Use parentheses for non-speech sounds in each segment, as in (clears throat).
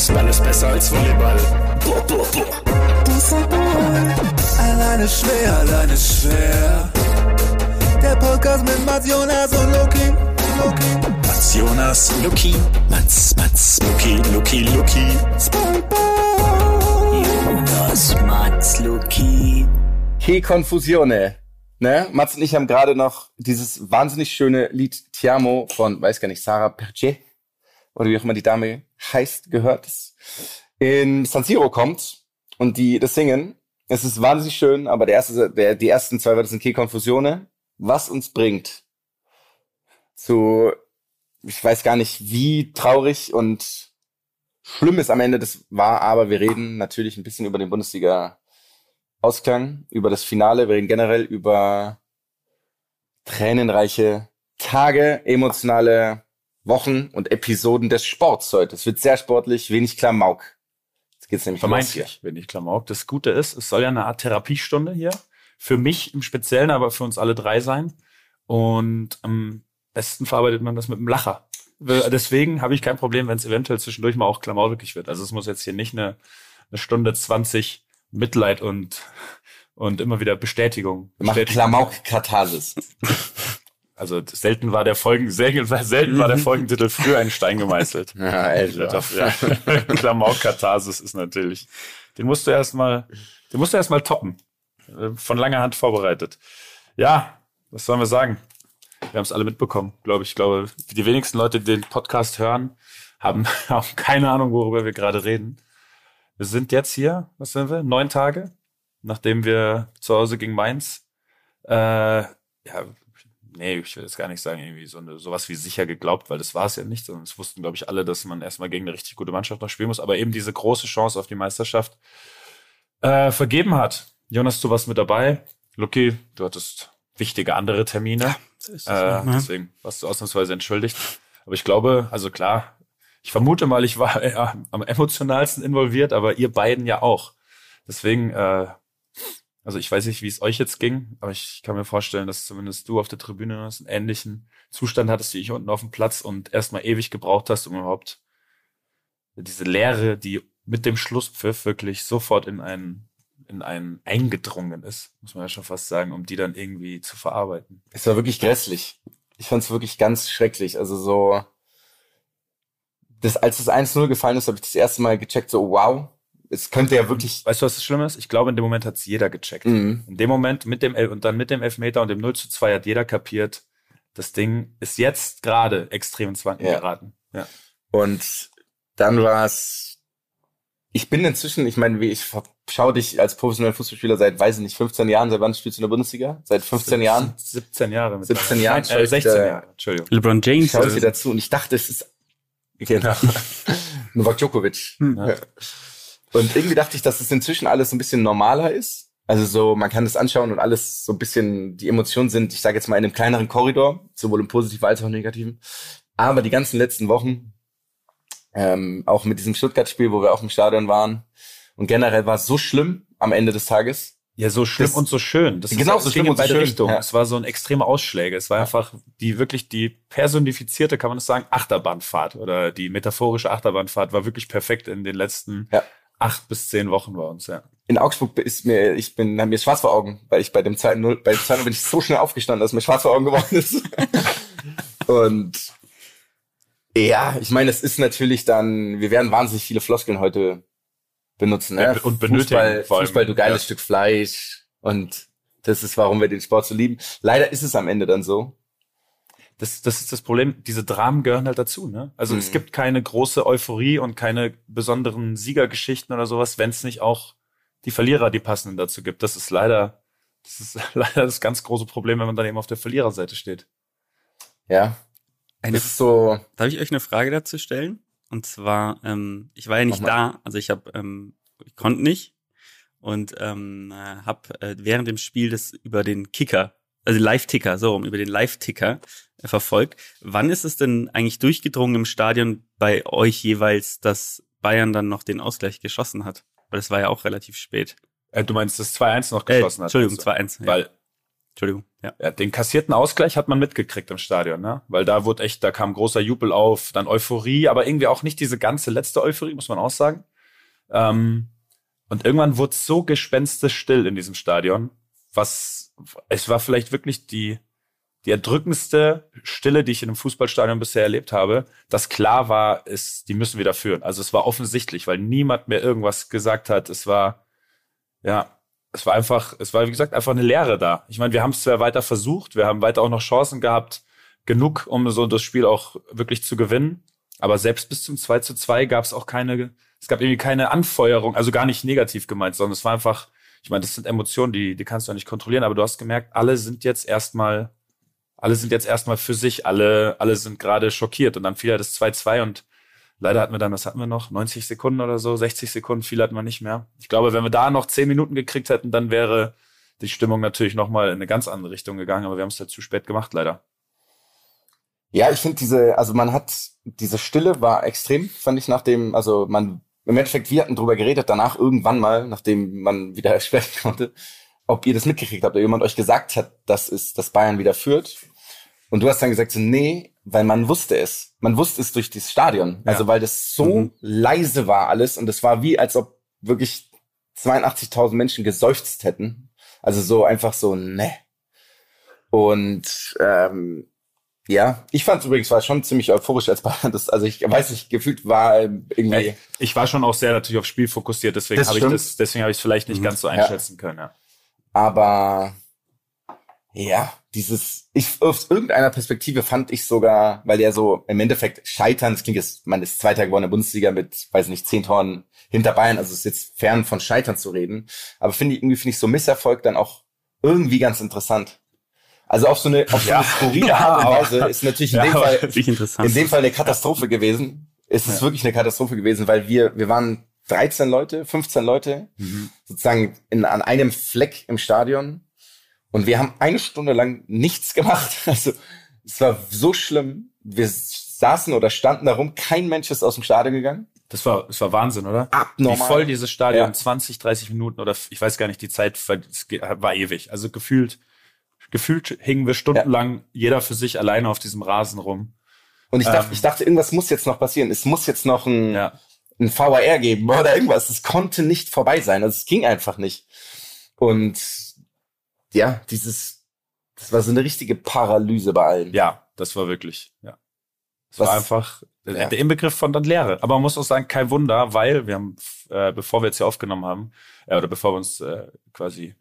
Faustball ist besser als Volleyball. Boah, boah, boah. Fußball. Alleine schwer, alleine schwer. Der Podcast mit Mats Jonas und Loki. Loki. Mats Jonas, Luki. Mats, Mats, Luki, Luki, Luki. Spongebob. Jonas, Mats, Luki. Che Confusione. Ne? Mats und ich haben gerade noch dieses wahnsinnig schöne Lied Tiamo von, weiß gar nicht, Sarah Perche oder wie auch immer die Dame heißt, gehört. Das in San Siro kommt und die das singen. Es ist wahnsinnig schön, aber der erste, der, die ersten zwei Wörter sind Che Confusione. Was uns bringt zu, ich weiß gar nicht, wie traurig und schlimm es am Ende das war, aber wir reden natürlich ein bisschen über den Bundesliga Ausklang, über das Finale. Wir reden generell über tränenreiche Tage, emotionale Wochen und Episoden des Sports heute. Es wird sehr sportlich, wenig Klamauk. Jetzt geht's nämlich Vermeintlich, wenn ich Klamauk. Das Gute ist, es soll ja eine Art Therapiestunde hier. Für mich im Speziellen, aber für uns alle drei sein. Und am besten verarbeitet man das mit einem Lacher. Deswegen habe ich kein Problem, wenn es eventuell zwischendurch mal auch klamaukig wird. Also es muss jetzt hier nicht eine, eine Stunde 20 Mitleid und, und immer wieder Bestätigung. Macht Bestätigung. Klamauk-Katharsis. Also selten war der Folgen, selten, selten war der Folgentitel früher ein Stein gemeißelt. (laughs) Ja, Alter. Doch, ja. (laughs) Klamauk-Katharsis ist natürlich. Den musst du erstmal, den musst du erstmal toppen. Äh, Von langer Hand vorbereitet. Ja, was sollen wir sagen? Wir haben es alle mitbekommen, glaube ich. Ich glaube, die wenigsten Leute, die den Podcast hören, haben, (laughs) haben keine Ahnung, worüber wir gerade reden. Wir sind jetzt hier, was sind wir? Neun Tage, nachdem wir zu Hause gegen Mainz, äh, ja, nee, ich will jetzt gar nicht sagen, irgendwie so eine, sowas wie sicher geglaubt, weil das war es ja nicht, sondern es wussten, glaube ich, alle, dass man erstmal gegen eine richtig gute Mannschaft noch spielen muss, aber eben diese große Chance auf die Meisterschaft äh, vergeben hat. Jonas, du warst mit dabei. Lucky, du hattest wichtige andere Termine. Ist Äh, ne? deswegen warst du ausnahmsweise entschuldigt. Aber ich glaube, also klar, ich vermute mal, ich war (laughs) eher am emotionalsten involviert, aber ihr beiden ja auch. Deswegen, äh, also ich weiß nicht, wie es euch jetzt ging, aber ich kann mir vorstellen, dass zumindest du auf der Tribüne einen ähnlichen Zustand hattest wie ich unten auf dem Platz und erstmal ewig gebraucht hast, um überhaupt diese Leere, die mit dem Schlusspfiff wirklich sofort in einen in einen eingedrungen ist, muss man ja schon fast sagen, um die dann irgendwie zu verarbeiten. Es war wirklich grässlich. Ich fand es wirklich ganz schrecklich. Also so, das, als das 1-0 gefallen ist, habe ich das erste Mal gecheckt, so wow, es könnte ja wirklich. Weißt du, was das Schlimme ist? Ich glaube, in dem Moment hat es jeder gecheckt. Mhm. In dem Moment mit dem El und dann mit dem Elfmeter und dem 0 zu 2 hat jeder kapiert, das Ding ist jetzt gerade extrem ins Wanken Ja. geraten. Ja. Und dann war es. Ich bin inzwischen, ich meine, wie ich schaue dich als professioneller Fußballspieler seit, weiß ich nicht, 15 Jahren. Seit wann spielst du in der Bundesliga? Seit 15 Jahren? 17 Jahre. mit 17 Jahren äh, 16 äh, Jahre. Entschuldigung. LeBron James. Ich schaue äh, dir dazu und ich dachte, es ist genau. (laughs) Novak Djokovic. Ja. Und irgendwie dachte ich, dass es inzwischen alles so ein bisschen normaler ist. Also so, man kann das anschauen und alles so ein bisschen, die Emotionen sind, ich sage jetzt mal, in einem kleineren Korridor, sowohl im positiven als auch im negativen. Aber die ganzen letzten Wochen, ähm, auch mit diesem Stuttgart-Spiel, wo wir auch im Stadion waren, und generell war es so schlimm am Ende des Tages. Ja, so schlimm Das- und so schön. Das Genau, es so schlimm in und so beide schön, Richtungen. ja. Es war so ein extreme Ausschläge. Es war einfach die wirklich die personifizierte, kann man das sagen, Achterbahnfahrt oder die metaphorische Achterbahnfahrt war wirklich perfekt in den letzten Ja. Acht bis zehn Wochen bei uns. Ja. In Augsburg ist mir, ich bin, mir ist schwarz vor Augen, weil ich bei dem zweiten Null, bei dem zweiten bin ich so schnell aufgestanden, dass mir schwarz vor Augen geworden ist. (laughs) und ja, ich meine, es ist natürlich dann, wir werden wahnsinnig viele Floskeln heute benutzen. Ne? Und benötigen Fußball. Fußball, du geiles Ja. Stück Fleisch. Und das ist, warum wir den Sport so lieben. Leider ist es am Ende dann so. Das, das ist das Problem. Diese Dramen gehören halt dazu. Ne? Also es Mhm. gibt keine große Euphorie und keine besonderen Siegergeschichten oder sowas, wenn es nicht auch die Verlierer, die passenden dazu gibt. Das ist leider, das ist (laughs) leider das ganz große Problem, wenn man dann eben auf der Verliererseite steht. Ja. Eine, Das ist so, darf ich euch eine Frage dazu stellen? Und zwar, ähm, ich war ja nicht da, also ich habe, ähm, ich konnte nicht und ähm, äh, habe äh, während dem Spiel das über den Kicker, also Live-Ticker, so rum, über den Live-Ticker äh, verfolgt. Wann ist es denn eigentlich durchgedrungen im Stadion bei euch jeweils, dass Bayern dann noch den Ausgleich geschossen hat? Weil das war ja auch relativ spät. Äh, du meinst, das 2-1 noch Äh, geschossen hat. Entschuldigung, also. 2-1. Ja. Weil Entschuldigung. Ja, den kassierten Ausgleich hat man mitgekriegt im Stadion, ne? Weil da wurde echt, da kam großer Jubel auf, dann Euphorie, aber irgendwie auch nicht diese ganze letzte Euphorie, muss man auch sagen. Ähm, und irgendwann wurde es so gespenstisch still in diesem Stadion, was es war vielleicht wirklich die die erdrückendste Stille, die ich in einem Fußballstadion bisher erlebt habe, dass klar war, ist, die müssen wieder führen. Also es war offensichtlich, weil niemand mehr irgendwas gesagt hat. Es war ja, es war einfach, es war wie gesagt einfach eine Lehre da. Ich meine, wir haben es zwar weiter versucht, wir haben weiter auch noch Chancen gehabt, genug, um so das Spiel auch wirklich zu gewinnen. Aber selbst bis zum 2 zu 2 gab es auch keine, es gab irgendwie keine Anfeuerung, also gar nicht negativ gemeint, sondern es war einfach, ich meine, das sind Emotionen, die, die kannst du ja nicht kontrollieren, aber du hast gemerkt, alle sind jetzt erstmal, alle sind jetzt erstmal für sich, alle, alle sind gerade schockiert und dann fiel ja das 2-2 und leider hatten wir dann, was hatten wir noch? 90 Sekunden oder so, 60 Sekunden, viel hatten wir nicht mehr. Ich glaube, wenn wir da noch 10 Minuten gekriegt hätten, dann wäre die Stimmung natürlich nochmal in eine ganz andere Richtung gegangen, aber wir haben es halt zu spät gemacht, leider. Ja, ich finde diese, also man hat, diese Stille war extrem, fand ich nach dem, also man, im Endeffekt, wir hatten drüber geredet, danach irgendwann mal, nachdem man wieder (laughs) sprechen konnte, ob ihr das mitgekriegt habt, ob jemand euch gesagt hat, dass es, dass Bayern wieder führt. Und du hast dann gesagt, so, nee, weil man wusste es. Man wusste es durch das Stadion. Also weil das so Mhm. leise war alles und es war wie, als ob wirklich 82.000 Menschen geseufzt hätten. Also so einfach so, ne. Und ähm, ja, ich fand übrigens war schon ziemlich euphorisch als Bayern. Das, also ich weiß nicht, gefühlt war ähm, irgendwie. Ja, ich war schon auch sehr natürlich aufs Spiel fokussiert, deswegen habe ich das, deswegen habe ich es vielleicht nicht ganz so Ja. einschätzen können. Ja. Aber ja, dieses, ich aus irgendeiner Perspektive fand ich sogar, weil der so im Endeffekt scheitern, das klingt jetzt, man ist Zweiter geworden in der Bundesliga mit, weiß nicht, zehn Toren hinter Bayern, also ist jetzt fern von Scheitern zu reden. Aber finde ich, irgendwie finde ich so Misserfolg dann auch irgendwie ganz interessant. Also auf so eine, auf so Ja. eine skurrile (laughs) Art und Weise ist natürlich in dem Fall in dem Fall eine Katastrophe gewesen. Es ist wirklich eine Katastrophe gewesen, weil wir, wir waren 13 Leute, 15 Leute, sozusagen in, an einem Fleck im Stadion. Und wir haben eine Stunde lang nichts gemacht. (laughs) Also, es war so schlimm. Wir saßen oder standen da rum. Kein Mensch ist aus dem Stadion gegangen. Das war, das war Wahnsinn, oder? Abnormal. Wie voll dieses Stadion, Ja. 20, 30 Minuten oder ich weiß gar nicht, die Zeit war ewig. Also gefühlt, gefühlt hingen wir stundenlang jeder für sich alleine auf diesem Rasen rum. Und ich dachte, Ähm. ich dachte, irgendwas muss jetzt noch passieren. Es muss jetzt noch ein, Ja. ein VAR geben oder irgendwas. Es konnte nicht vorbei sein. Also es ging einfach nicht. Und ja, dieses, das war so eine richtige Paralyse bei allen. Ja, das war wirklich, ja. Es war einfach Ja. der Inbegriff von dann Leere. Aber man muss auch sagen, kein Wunder, weil wir haben, äh, bevor wir jetzt hier aufgenommen haben, äh, oder bevor wir uns äh, quasi,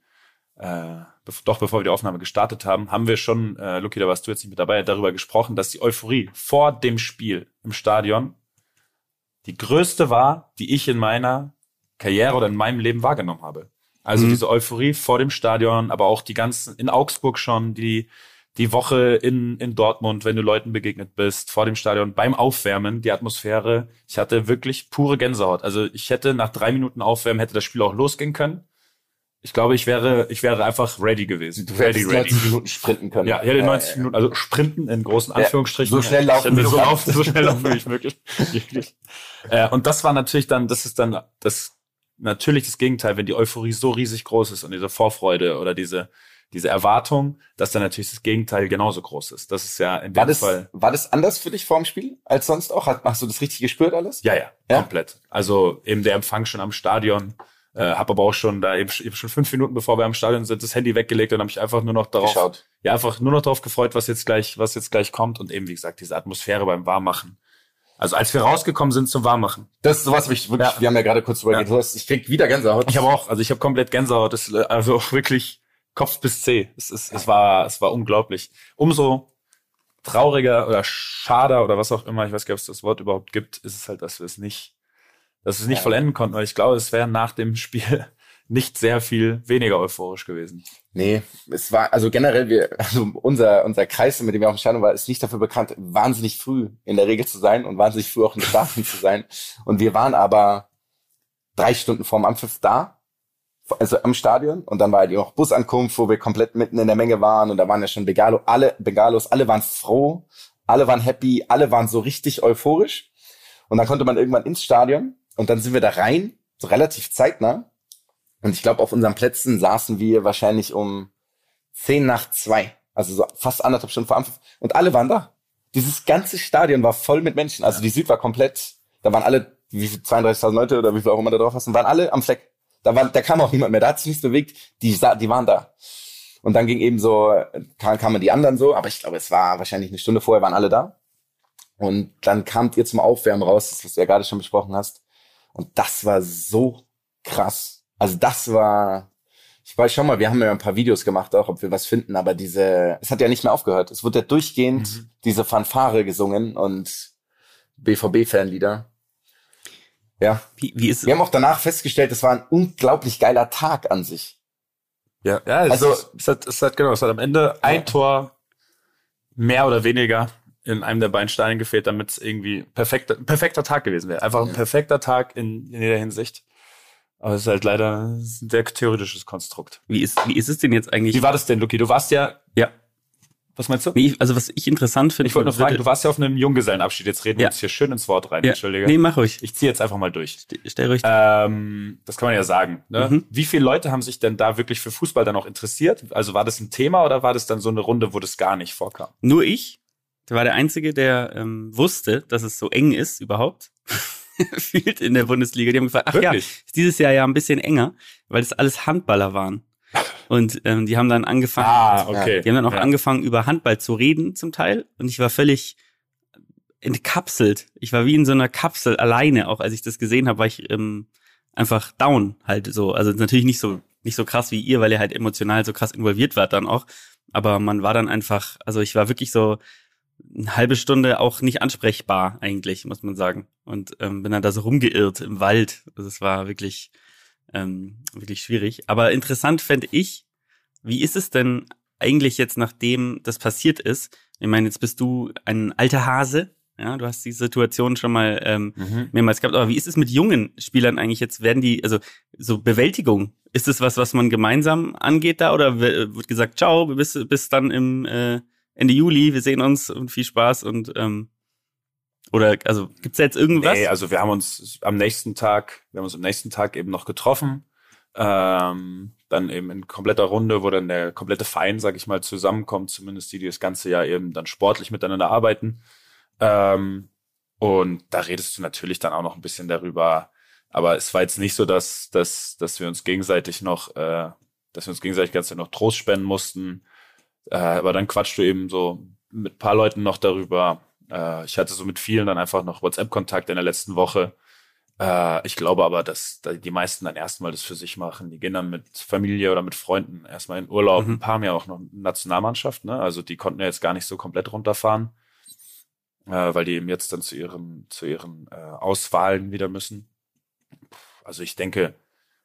äh, doch bevor wir die Aufnahme gestartet haben, haben wir schon, äh, Luki, da warst du jetzt nicht mit dabei, darüber gesprochen, dass die Euphorie vor dem Spiel im Stadion die größte war, die ich in meiner Karriere oder in meinem Leben wahrgenommen habe. Also Mhm. diese Euphorie vor dem Stadion, aber auch die ganzen, in Augsburg schon, die, die Woche in, in Dortmund, wenn du Leuten begegnet bist, vor dem Stadion, beim Aufwärmen, die Atmosphäre. Ich hatte wirklich pure Gänsehaut. Also ich hätte nach drei Minuten Aufwärmen, hätte das Spiel auch losgehen können. Ich glaube, ich wäre, ich wäre einfach ready gewesen. Du ready, hättest 90 Minuten sprinten können. Ja, ich hätte Äh, 90 Minuten, also sprinten in großen Anführungsstrichen. so schnell laufen, so laufen, so schnell laufen, wie ich möglich. (laughs) Äh, und das war natürlich dann, das ist dann das natürlich das Gegenteil, wenn die Euphorie so riesig groß ist und diese Vorfreude oder diese diese Erwartung, dass dann natürlich das Gegenteil genauso groß ist. Das ist ja in War dem das, Fall. war das anders für dich vor dem Spiel als sonst auch? Hast, hast du das richtig gespürt alles? Ja, ja, Ja? komplett. Also eben der Empfang schon am Stadion. Äh, habe aber auch schon da eben, eben schon fünf Minuten bevor wir am Stadion sind, das Handy weggelegt und habe mich einfach nur noch darauf Geschaut. ja, einfach nur noch darauf gefreut, was jetzt gleich, was jetzt gleich kommt und eben, wie gesagt, diese Atmosphäre beim Warmmachen. Also als wir rausgekommen sind zum Warmmachen. Das ist sowas, hab ich wirklich, Ja. wir haben ja gerade kurz drüber Ja. hast- Ich krieg wieder Gänsehaut. Ich habe auch, also ich habe komplett Gänsehaut, das, also auch wirklich Kopf bis Zeh. Es, ist, es war, es war unglaublich. Umso trauriger oder schader oder was auch immer, ich weiß gar nicht, ob es das Wort überhaupt gibt, ist es halt, dass wir es nicht, dass es nicht Ja. vollenden konnten, weil ich glaube, es wäre nach dem Spiel (laughs) nicht sehr viel weniger euphorisch gewesen. Nee, es war, also generell, wir, (laughs) also unser, unser Kreis, mit dem wir auf dem Stadion waren, ist nicht dafür bekannt, wahnsinnig früh in der Regel zu sein und wahnsinnig früh auch in der Stadion zu sein. Und wir waren aber drei Stunden vorm Anpfiff da, also am Stadion. Und dann war halt noch Busankunft, wo wir komplett mitten in der Menge waren. Und da waren ja schon Begalo, alle, Begalos, alle waren froh, alle waren happy, alle waren so richtig euphorisch. Und dann konnte man irgendwann ins Stadion und dann sind wir da rein, so relativ zeitnah. Und ich glaube, auf unseren Plätzen saßen wir wahrscheinlich um zehn nach zwei. Also so fast anderthalb Stunden vor Anpfiff. Und alle waren da. Dieses ganze Stadion war voll mit Menschen. Also die Süd war komplett, da waren alle, wie viel, 32.000 Leute oder wie viel auch immer da drauf waren, waren alle am Fleck. Da, war, da kam auch niemand mehr, da hat sich nichts bewegt. Die, die waren da. Und dann ging eben so, kam, kamen die anderen so, aber ich glaube, es war wahrscheinlich eine Stunde vorher, waren alle da. Und dann kamt ihr zum Aufwärmen raus, das, was du ja gerade schon besprochen hast. Und das war so krass. Also das war, ich weiß schon mal, wir haben ja ein paar Videos gemacht, auch ob wir was finden, aber diese, es hat ja nicht mehr aufgehört. Es wurde ja durchgehend diese Fanfare gesungen und BVB-Fanlieder. Ja. Wie, wie ist Wir haben auch danach festgestellt, es war ein unglaublich geiler Tag an sich. Ja, ja Also- es, hat, es hat genau, es hat am Ende ein Tor mehr oder weniger in einem der beiden Stadien gefehlt, damit es irgendwie perfekter, perfekter Tag gewesen wäre. Einfach ein perfekter Tag in, in jeder Hinsicht. Aber es ist halt leider ein sehr theoretisches Konstrukt. Wie ist, wie ist es denn jetzt eigentlich? Wie war das denn, Luki? Du warst ja, Ja. was meinst du? Nee, also was ich interessant finde. Ich wollte nur fragen, du warst ja auf einem Junggesellenabschied. Jetzt reden wir Ja. uns hier schön ins Wort rein. ja. Entschuldige. Nee, mach ruhig. Ich ziehe jetzt einfach mal durch. Stell ruhig. Ähm, das kann man ja sagen. Ne? Mhm. Wie viele Leute haben sich denn da wirklich für Fußball dann auch interessiert? Also war das ein Thema oder war das dann so eine Runde, wo das gar nicht vorkam? Nur ich, der war der Einzige, der ähm, wusste, dass es so eng ist überhaupt. (laughs) Fühlt in der Bundesliga. Die haben gefragt, ach ja, Wirklich? ist dieses Jahr ja ein bisschen enger, weil das alles Handballer waren. Und ähm, die haben dann angefangen, Ah, okay. die haben dann auch ja. angefangen, über Handball zu reden zum Teil. Und ich war völlig entkapselt. Ich war wie in so einer Kapsel alleine, auch als ich das gesehen habe, war ich ähm, einfach down halt so. Also natürlich nicht so nicht so krass wie ihr, weil ihr halt emotional so krass involviert wart dann auch. Aber man war dann einfach, also ich war wirklich so eine halbe Stunde auch nicht ansprechbar eigentlich, muss man sagen. Und ähm, bin dann da so rumgeirrt im Wald. Also es war wirklich, ähm, wirklich schwierig. Aber interessant fände ich, wie ist es denn eigentlich jetzt, nachdem das passiert ist? Ich meine, jetzt bist du ein alter Hase. Ja, du hast die Situation schon mal ähm, Mhm. mehrmals gehabt. Aber wie ist es mit jungen Spielern eigentlich jetzt? Werden die, also so Bewältigung, ist es was, was man gemeinsam angeht da? Oder wird gesagt, ciao, bis, bis dann im äh, Ende Juli, wir sehen uns und viel Spaß und ähm, oder also gibt's da jetzt irgendwas? Nee, also wir haben uns am nächsten Tag, wir haben uns am nächsten Tag eben noch getroffen. Ähm, dann eben in kompletter Runde, wo dann der komplette Verein, sag ich mal, zusammenkommt, zumindest die, die das ganze Jahr eben dann sportlich miteinander arbeiten. Ähm, und da redest du natürlich dann auch noch ein bisschen darüber. Aber es war jetzt nicht so, dass, dass, dass wir uns gegenseitig noch, äh, dass wir uns gegenseitig Zeit noch Trost spenden mussten. Äh, aber dann quatschst du eben so mit ein paar Leuten noch darüber. Äh, ich hatte so mit vielen dann einfach noch WhatsApp-Kontakt in der letzten Woche. Äh, ich glaube aber, dass da die meisten dann erstmal das für sich machen. Die gehen dann mit Familie oder mit Freunden erstmal in Urlaub. Mhm. Ein paar haben ja auch noch Nationalmannschaft, ne? Also die konnten ja jetzt gar nicht so komplett runterfahren, äh, weil die eben jetzt dann zu ihren, zu ihren äh, Auswahlen wieder müssen. Also ich denke,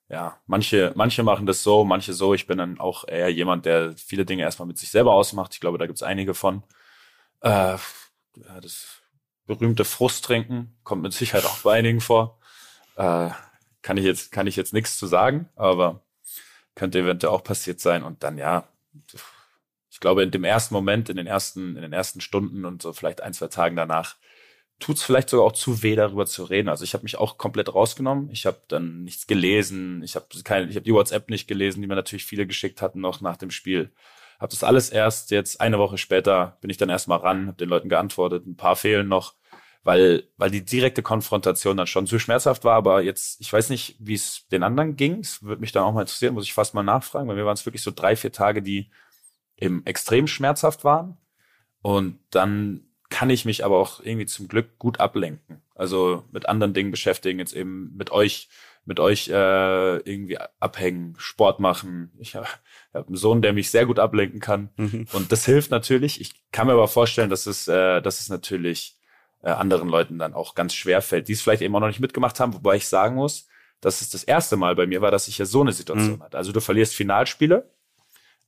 ja, manche, manche machen das so, manche so. Ich bin dann auch eher jemand, der viele Dinge erstmal mit sich selber ausmacht. Ich glaube, da gibt's einige von. Äh, das berühmte Frusttrinken kommt mit Sicherheit auch bei einigen vor. Äh, kann ich jetzt, kann ich jetzt nichts zu sagen, aber könnte eventuell auch passiert sein. Und dann, ja, ich glaube, in dem ersten Moment, in den ersten, in den ersten Stunden und so vielleicht ein, zwei Tagen danach, tut's vielleicht sogar auch zu weh, darüber zu reden. Also ich habe mich auch komplett rausgenommen. Ich habe dann nichts gelesen. Ich habe keine, ich habe die WhatsApp nicht gelesen, die mir natürlich viele geschickt hatten noch nach dem Spiel. Habe das alles erst jetzt eine Woche später bin ich dann erstmal ran, habe den Leuten geantwortet. Ein paar fehlen noch, weil weil die direkte Konfrontation dann schon zu schmerzhaft war. Aber jetzt, ich weiß nicht, wie es den anderen ging. Es würde mich dann auch mal interessieren, muss ich fast mal nachfragen. Bei mir waren es wirklich so drei, vier Tage, die eben extrem schmerzhaft waren. Und dann kann ich mich aber auch irgendwie zum Glück gut ablenken. Also mit anderen Dingen beschäftigen, jetzt eben mit euch, mit euch äh, irgendwie abhängen, Sport machen. Ich habe hab einen Sohn, der mich sehr gut ablenken kann. Mhm. Und das hilft natürlich. Ich kann mir aber vorstellen, dass es, äh, dass es natürlich äh, anderen Leuten dann auch ganz schwer fällt, die es vielleicht eben auch noch nicht mitgemacht haben, wobei ich sagen muss, dass es das erste Mal bei mir war, dass ich ja so eine Situation Mhm. hatte. Also du verlierst Finalspiele,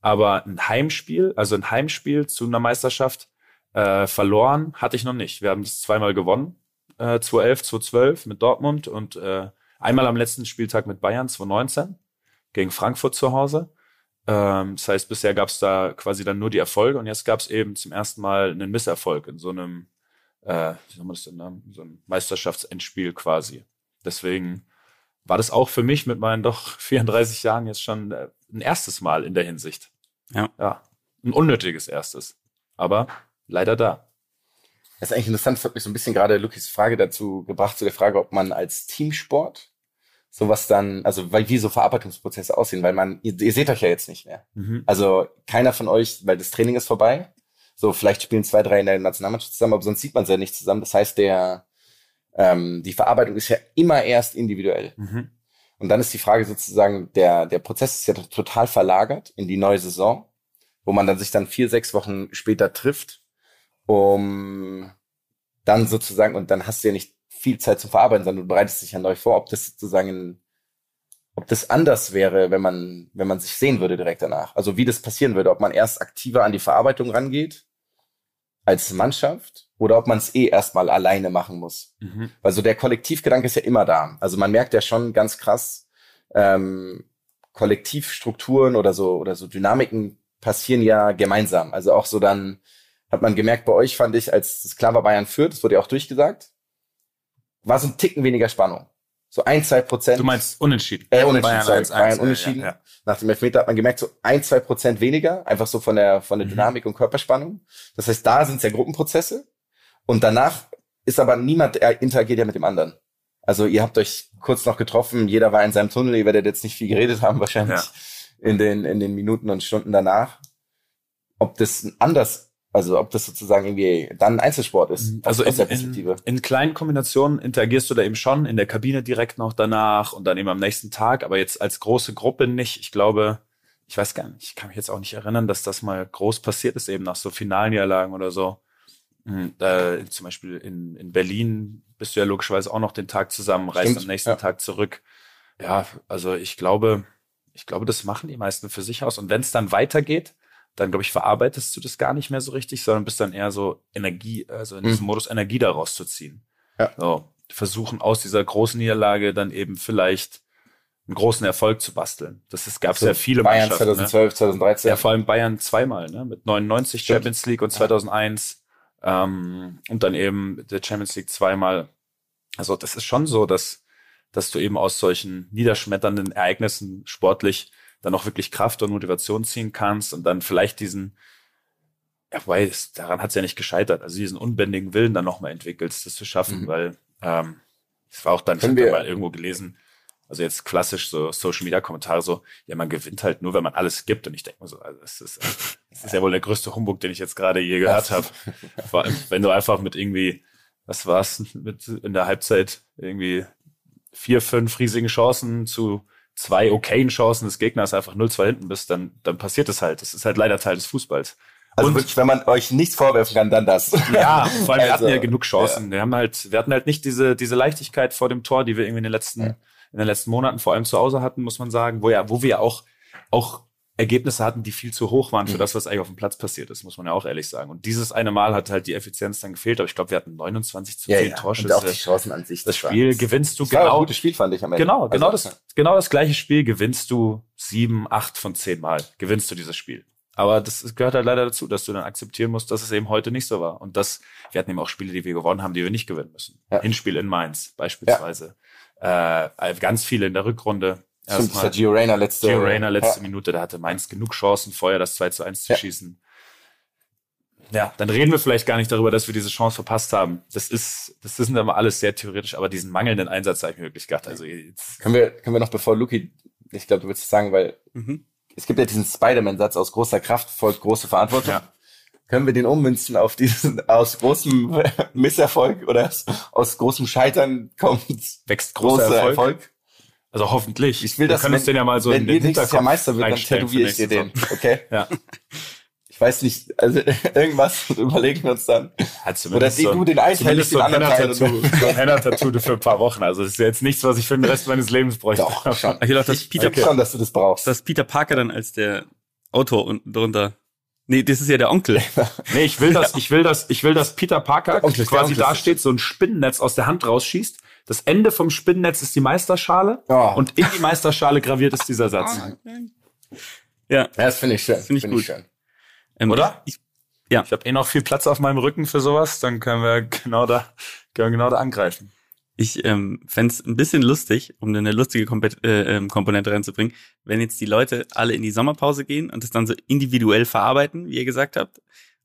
aber ein Heimspiel, also ein Heimspiel zu einer Meisterschaft äh, verloren hatte ich noch nicht. Wir haben das zweimal gewonnen, äh, 2011, 2012 mit Dortmund und äh, einmal am letzten Spieltag mit Bayern, 2019 gegen Frankfurt zu Hause. Ähm, das heißt, bisher gab es da quasi dann nur die Erfolge und jetzt gab es eben zum ersten Mal einen Misserfolg in so einem, äh, wie soll man das denn nennen, so einem Meisterschaftsendspiel quasi. Deswegen war das auch für mich mit meinen doch (laughs) 34 Jahren jetzt schon äh, ein erstes Mal in der Hinsicht. Ja. Ja. Ein unnötiges erstes. Aber leider da. Das ist eigentlich interessant, das hat mich so ein bisschen gerade Lukis Frage dazu gebracht, zu der Frage, ob man als Teamsport sowas dann, also weil wie so Verarbeitungsprozesse aussehen, weil man, ihr, ihr seht euch ja jetzt nicht mehr. Mhm. Also keiner von euch, weil das Training ist vorbei. So, vielleicht spielen zwei, drei in der Nationalmannschaft zusammen, aber sonst sieht man sie ja nicht zusammen. Das heißt, der, ähm, die Verarbeitung ist ja immer erst individuell. Mhm. Und dann ist die Frage sozusagen, der, der Prozess ist ja total verlagert in die neue Saison, wo man dann sich dann vier, sechs Wochen später trifft, um dann sozusagen, und dann hast du ja nicht viel Zeit zum Verarbeiten, sondern du bereitest dich ja neu vor, ob das sozusagen, ob das anders wäre, wenn man, wenn man sich sehen würde direkt danach. Also wie das passieren würde, ob man erst aktiver an die Verarbeitung rangeht als Mannschaft oder ob man es eh erstmal alleine machen muss. Mhm. Also der Kollektivgedanke ist ja immer da. Also man merkt ja schon ganz krass, ähm, Kollektivstrukturen oder so oder so Dynamiken passieren ja gemeinsam. Also auch so dann hat man gemerkt bei euch, fand ich, als es klar war Bayern führt, das wurde ja auch durchgesagt, war so ein Ticken weniger Spannung. So ein, zwei Prozent. Du meinst unentschieden. Äh, unentschieden, Bayern sorry, 1-1, Bayern ja, unentschieden. Ja, ja. Nach dem Elfmeter hat man gemerkt, so ein, zwei Prozent weniger, einfach so von der, von der Mhm. Dynamik und Körperspannung. Das heißt, da sind es ja Gruppenprozesse. Und danach ist aber niemand, er interagiert ja mit dem anderen. Also ihr habt euch kurz noch getroffen, jeder war in seinem Tunnel, ihr werdet jetzt nicht viel geredet haben wahrscheinlich in den, in den Minuten und Stunden danach. Ob das anders, also ob das sozusagen irgendwie dann ein Einzelsport ist, Also aus in, Perspektive. in, in kleinen Kombinationen interagierst du da eben schon, in der Kabine direkt noch danach und dann eben am nächsten Tag, aber jetzt als große Gruppe nicht. Ich glaube, ich weiß gar nicht, ich kann mich jetzt auch nicht erinnern, dass das mal groß passiert ist, eben nach so Finalniederlagen oder so. Hm, Äh, zum Beispiel in, in Berlin bist du ja logischerweise auch noch den Tag zusammen, reist Stimmt, am nächsten ja. Tag zurück. Ja, also ich glaube, ich glaube, das machen die meisten für sich aus. Und wenn es dann weitergeht, dann glaube ich, verarbeitest du das gar nicht mehr so richtig, sondern bist dann eher so Energie, also in diesem Mhm. Modus Energie daraus zu ziehen. Ja. So, versuchen aus dieser großen Niederlage dann eben vielleicht einen großen Erfolg zu basteln. Das ist, gab es ja viele Bayern Mannschaften. Ne? 2012, 2013. Ja, vor allem Bayern zweimal, ne? Mit 99 Stimmt. Champions League und 2001 ähm, und dann eben der Champions League zweimal. Also das ist schon so, dass dass du eben aus solchen niederschmetternden Ereignissen sportlich dann auch wirklich Kraft und Motivation ziehen kannst und dann vielleicht diesen, ja, es, daran hat es ja nicht gescheitert, also diesen unbändigen Willen dann nochmal entwickelst, das zu schaffen, Mhm. weil ähm, es war auch dann, ich Können habe wir- mal irgendwo gelesen, also jetzt klassisch so Social Media Kommentare so, ja, man gewinnt halt nur, wenn man alles gibt. Und ich denke mir so, also das ist, das ist ja wohl der größte Humbug, den ich jetzt gerade je gehört habe. (laughs) Vor allem, wenn du einfach mit irgendwie, was war's, mit in der Halbzeit irgendwie vier, fünf riesigen Chancen zu zwei okayen Chancen des Gegners einfach 0-2 hinten bist, dann, dann passiert es halt. Das ist halt leider Teil des Fußballs. Also Und- wirklich, wenn man euch nichts vorwerfen kann, dann das. Ja, vor allem, wir Also, hatten ja genug Chancen. Wir haben halt, wir hatten halt nicht diese, diese Leichtigkeit vor dem Tor, die wir irgendwie in den letzten, Ja. in den letzten Monaten vor allem zu Hause hatten, muss man sagen, wo ja, wo wir auch, auch Ergebnisse hatten, die viel zu hoch waren für Mhm. das, was eigentlich auf dem Platz passiert ist, muss man ja auch ehrlich sagen. Und dieses eine Mal hat halt die Effizienz dann gefehlt, aber ich glaube, wir hatten 29 zu Ja, 10 ja. Und auch Torschüsse. die Chancen an sich. Das Spiel gewinnst du das war ein genau, gutes Spiel, fand ich am Ende. genau, genau Also, das, genau das gleiche Spiel gewinnst du sieben, acht von zehn Mal, gewinnst du dieses Spiel. Aber das gehört halt leider dazu, dass du dann akzeptieren musst, dass es eben heute nicht so war. Und das, wir hatten eben auch Spiele, die wir gewonnen haben, die wir nicht gewinnen müssen. Ja. Hinspiel in Mainz beispielsweise. Äh, ganz viele in der Rückrunde. Stimmt, Erstmal das Gio Reyna letzte. Gio Reyna letzte Ja. Minute, da hatte Mainz genug Chancen, vorher das 2 zu 1 zu Ja. schießen. Ja, dann reden wir vielleicht gar nicht darüber, dass wir diese Chance verpasst haben. Das ist, das ist immer alles sehr theoretisch, aber diesen mangelnden Einsatz habe ich mir wirklich gedacht. Also jetzt, Können wir, können wir noch, bevor Luki, ich glaube, du willst es sagen, weil Mhm. es gibt ja diesen Spider-Man-Satz, aus großer Kraft folgt große Verantwortung. Ja. Können wir den ummünzen auf diesen, aus großem (laughs) Misserfolg oder aus, aus großem Scheitern kommt wächst großer großer Erfolg. Erfolg? Also hoffentlich. Ich will wir das, können uns den ja mal so wenn in ihr den nächstes Jahr Meister wird, dann tätowiere ich dir den, okay? Ja. (laughs) Ich weiß nicht, also (laughs) irgendwas (laughs) überlegen wir uns dann. Hat Oder die, du den einen Teil, ich den so anderen Teil. Henna-Tattoo so ein Henna-Tattoo für ein paar Wochen. Also das ist jetzt nichts, was ich für den Rest meines Lebens bräuchte. Doch, schon. Ich glaube, dass Ich Peter, okay. schon, dass du das brauchst. dass Peter Parker dann als der Autor unten drunter. Nee, das ist ja der Onkel. Nee, ich will das, ich will das, ich will, dass Peter Parker Der Onkel, quasi Onkel da ist- steht, so ein Spinnennetz aus der Hand rausschießt. Das Ende vom Spinnennetz ist die Meisterschale Oh. und in die Meisterschale graviert ist dieser Satz. Ja, Ja, das finde ich schön. Find ich Finde gut. schön. ähm, Oder? Ich, Ich habe eh noch viel Platz auf meinem Rücken für sowas, dann können wir (laughs) genau da, können wir genau da angreifen. Ich ähm, fände ein bisschen lustig, um eine lustige Kompet äh, ähm, Komponente reinzubringen, wenn jetzt die Leute alle in die Sommerpause gehen und es dann so individuell verarbeiten, wie ihr gesagt habt,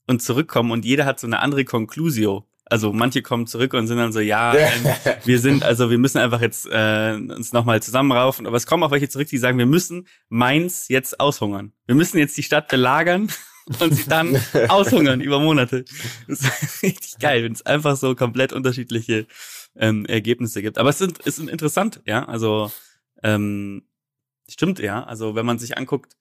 und zurückkommen und jeder hat so eine andere Conclusio. Also manche kommen zurück und sind dann so, ja, ähm, wir sind, also wir müssen einfach jetzt äh, uns nochmal zusammenraufen. Aber es kommen auch welche zurück, die sagen, wir müssen Mainz jetzt aushungern. Wir müssen jetzt die Stadt belagern (laughs) und sie dann aushungern über Monate. Das ist (laughs) richtig geil, wenn es einfach so komplett unterschiedliche ähm, Ergebnisse gibt. Aber es sind, ist interessant, ja. Also ähm, stimmt ja. Also wenn man sich anguckt,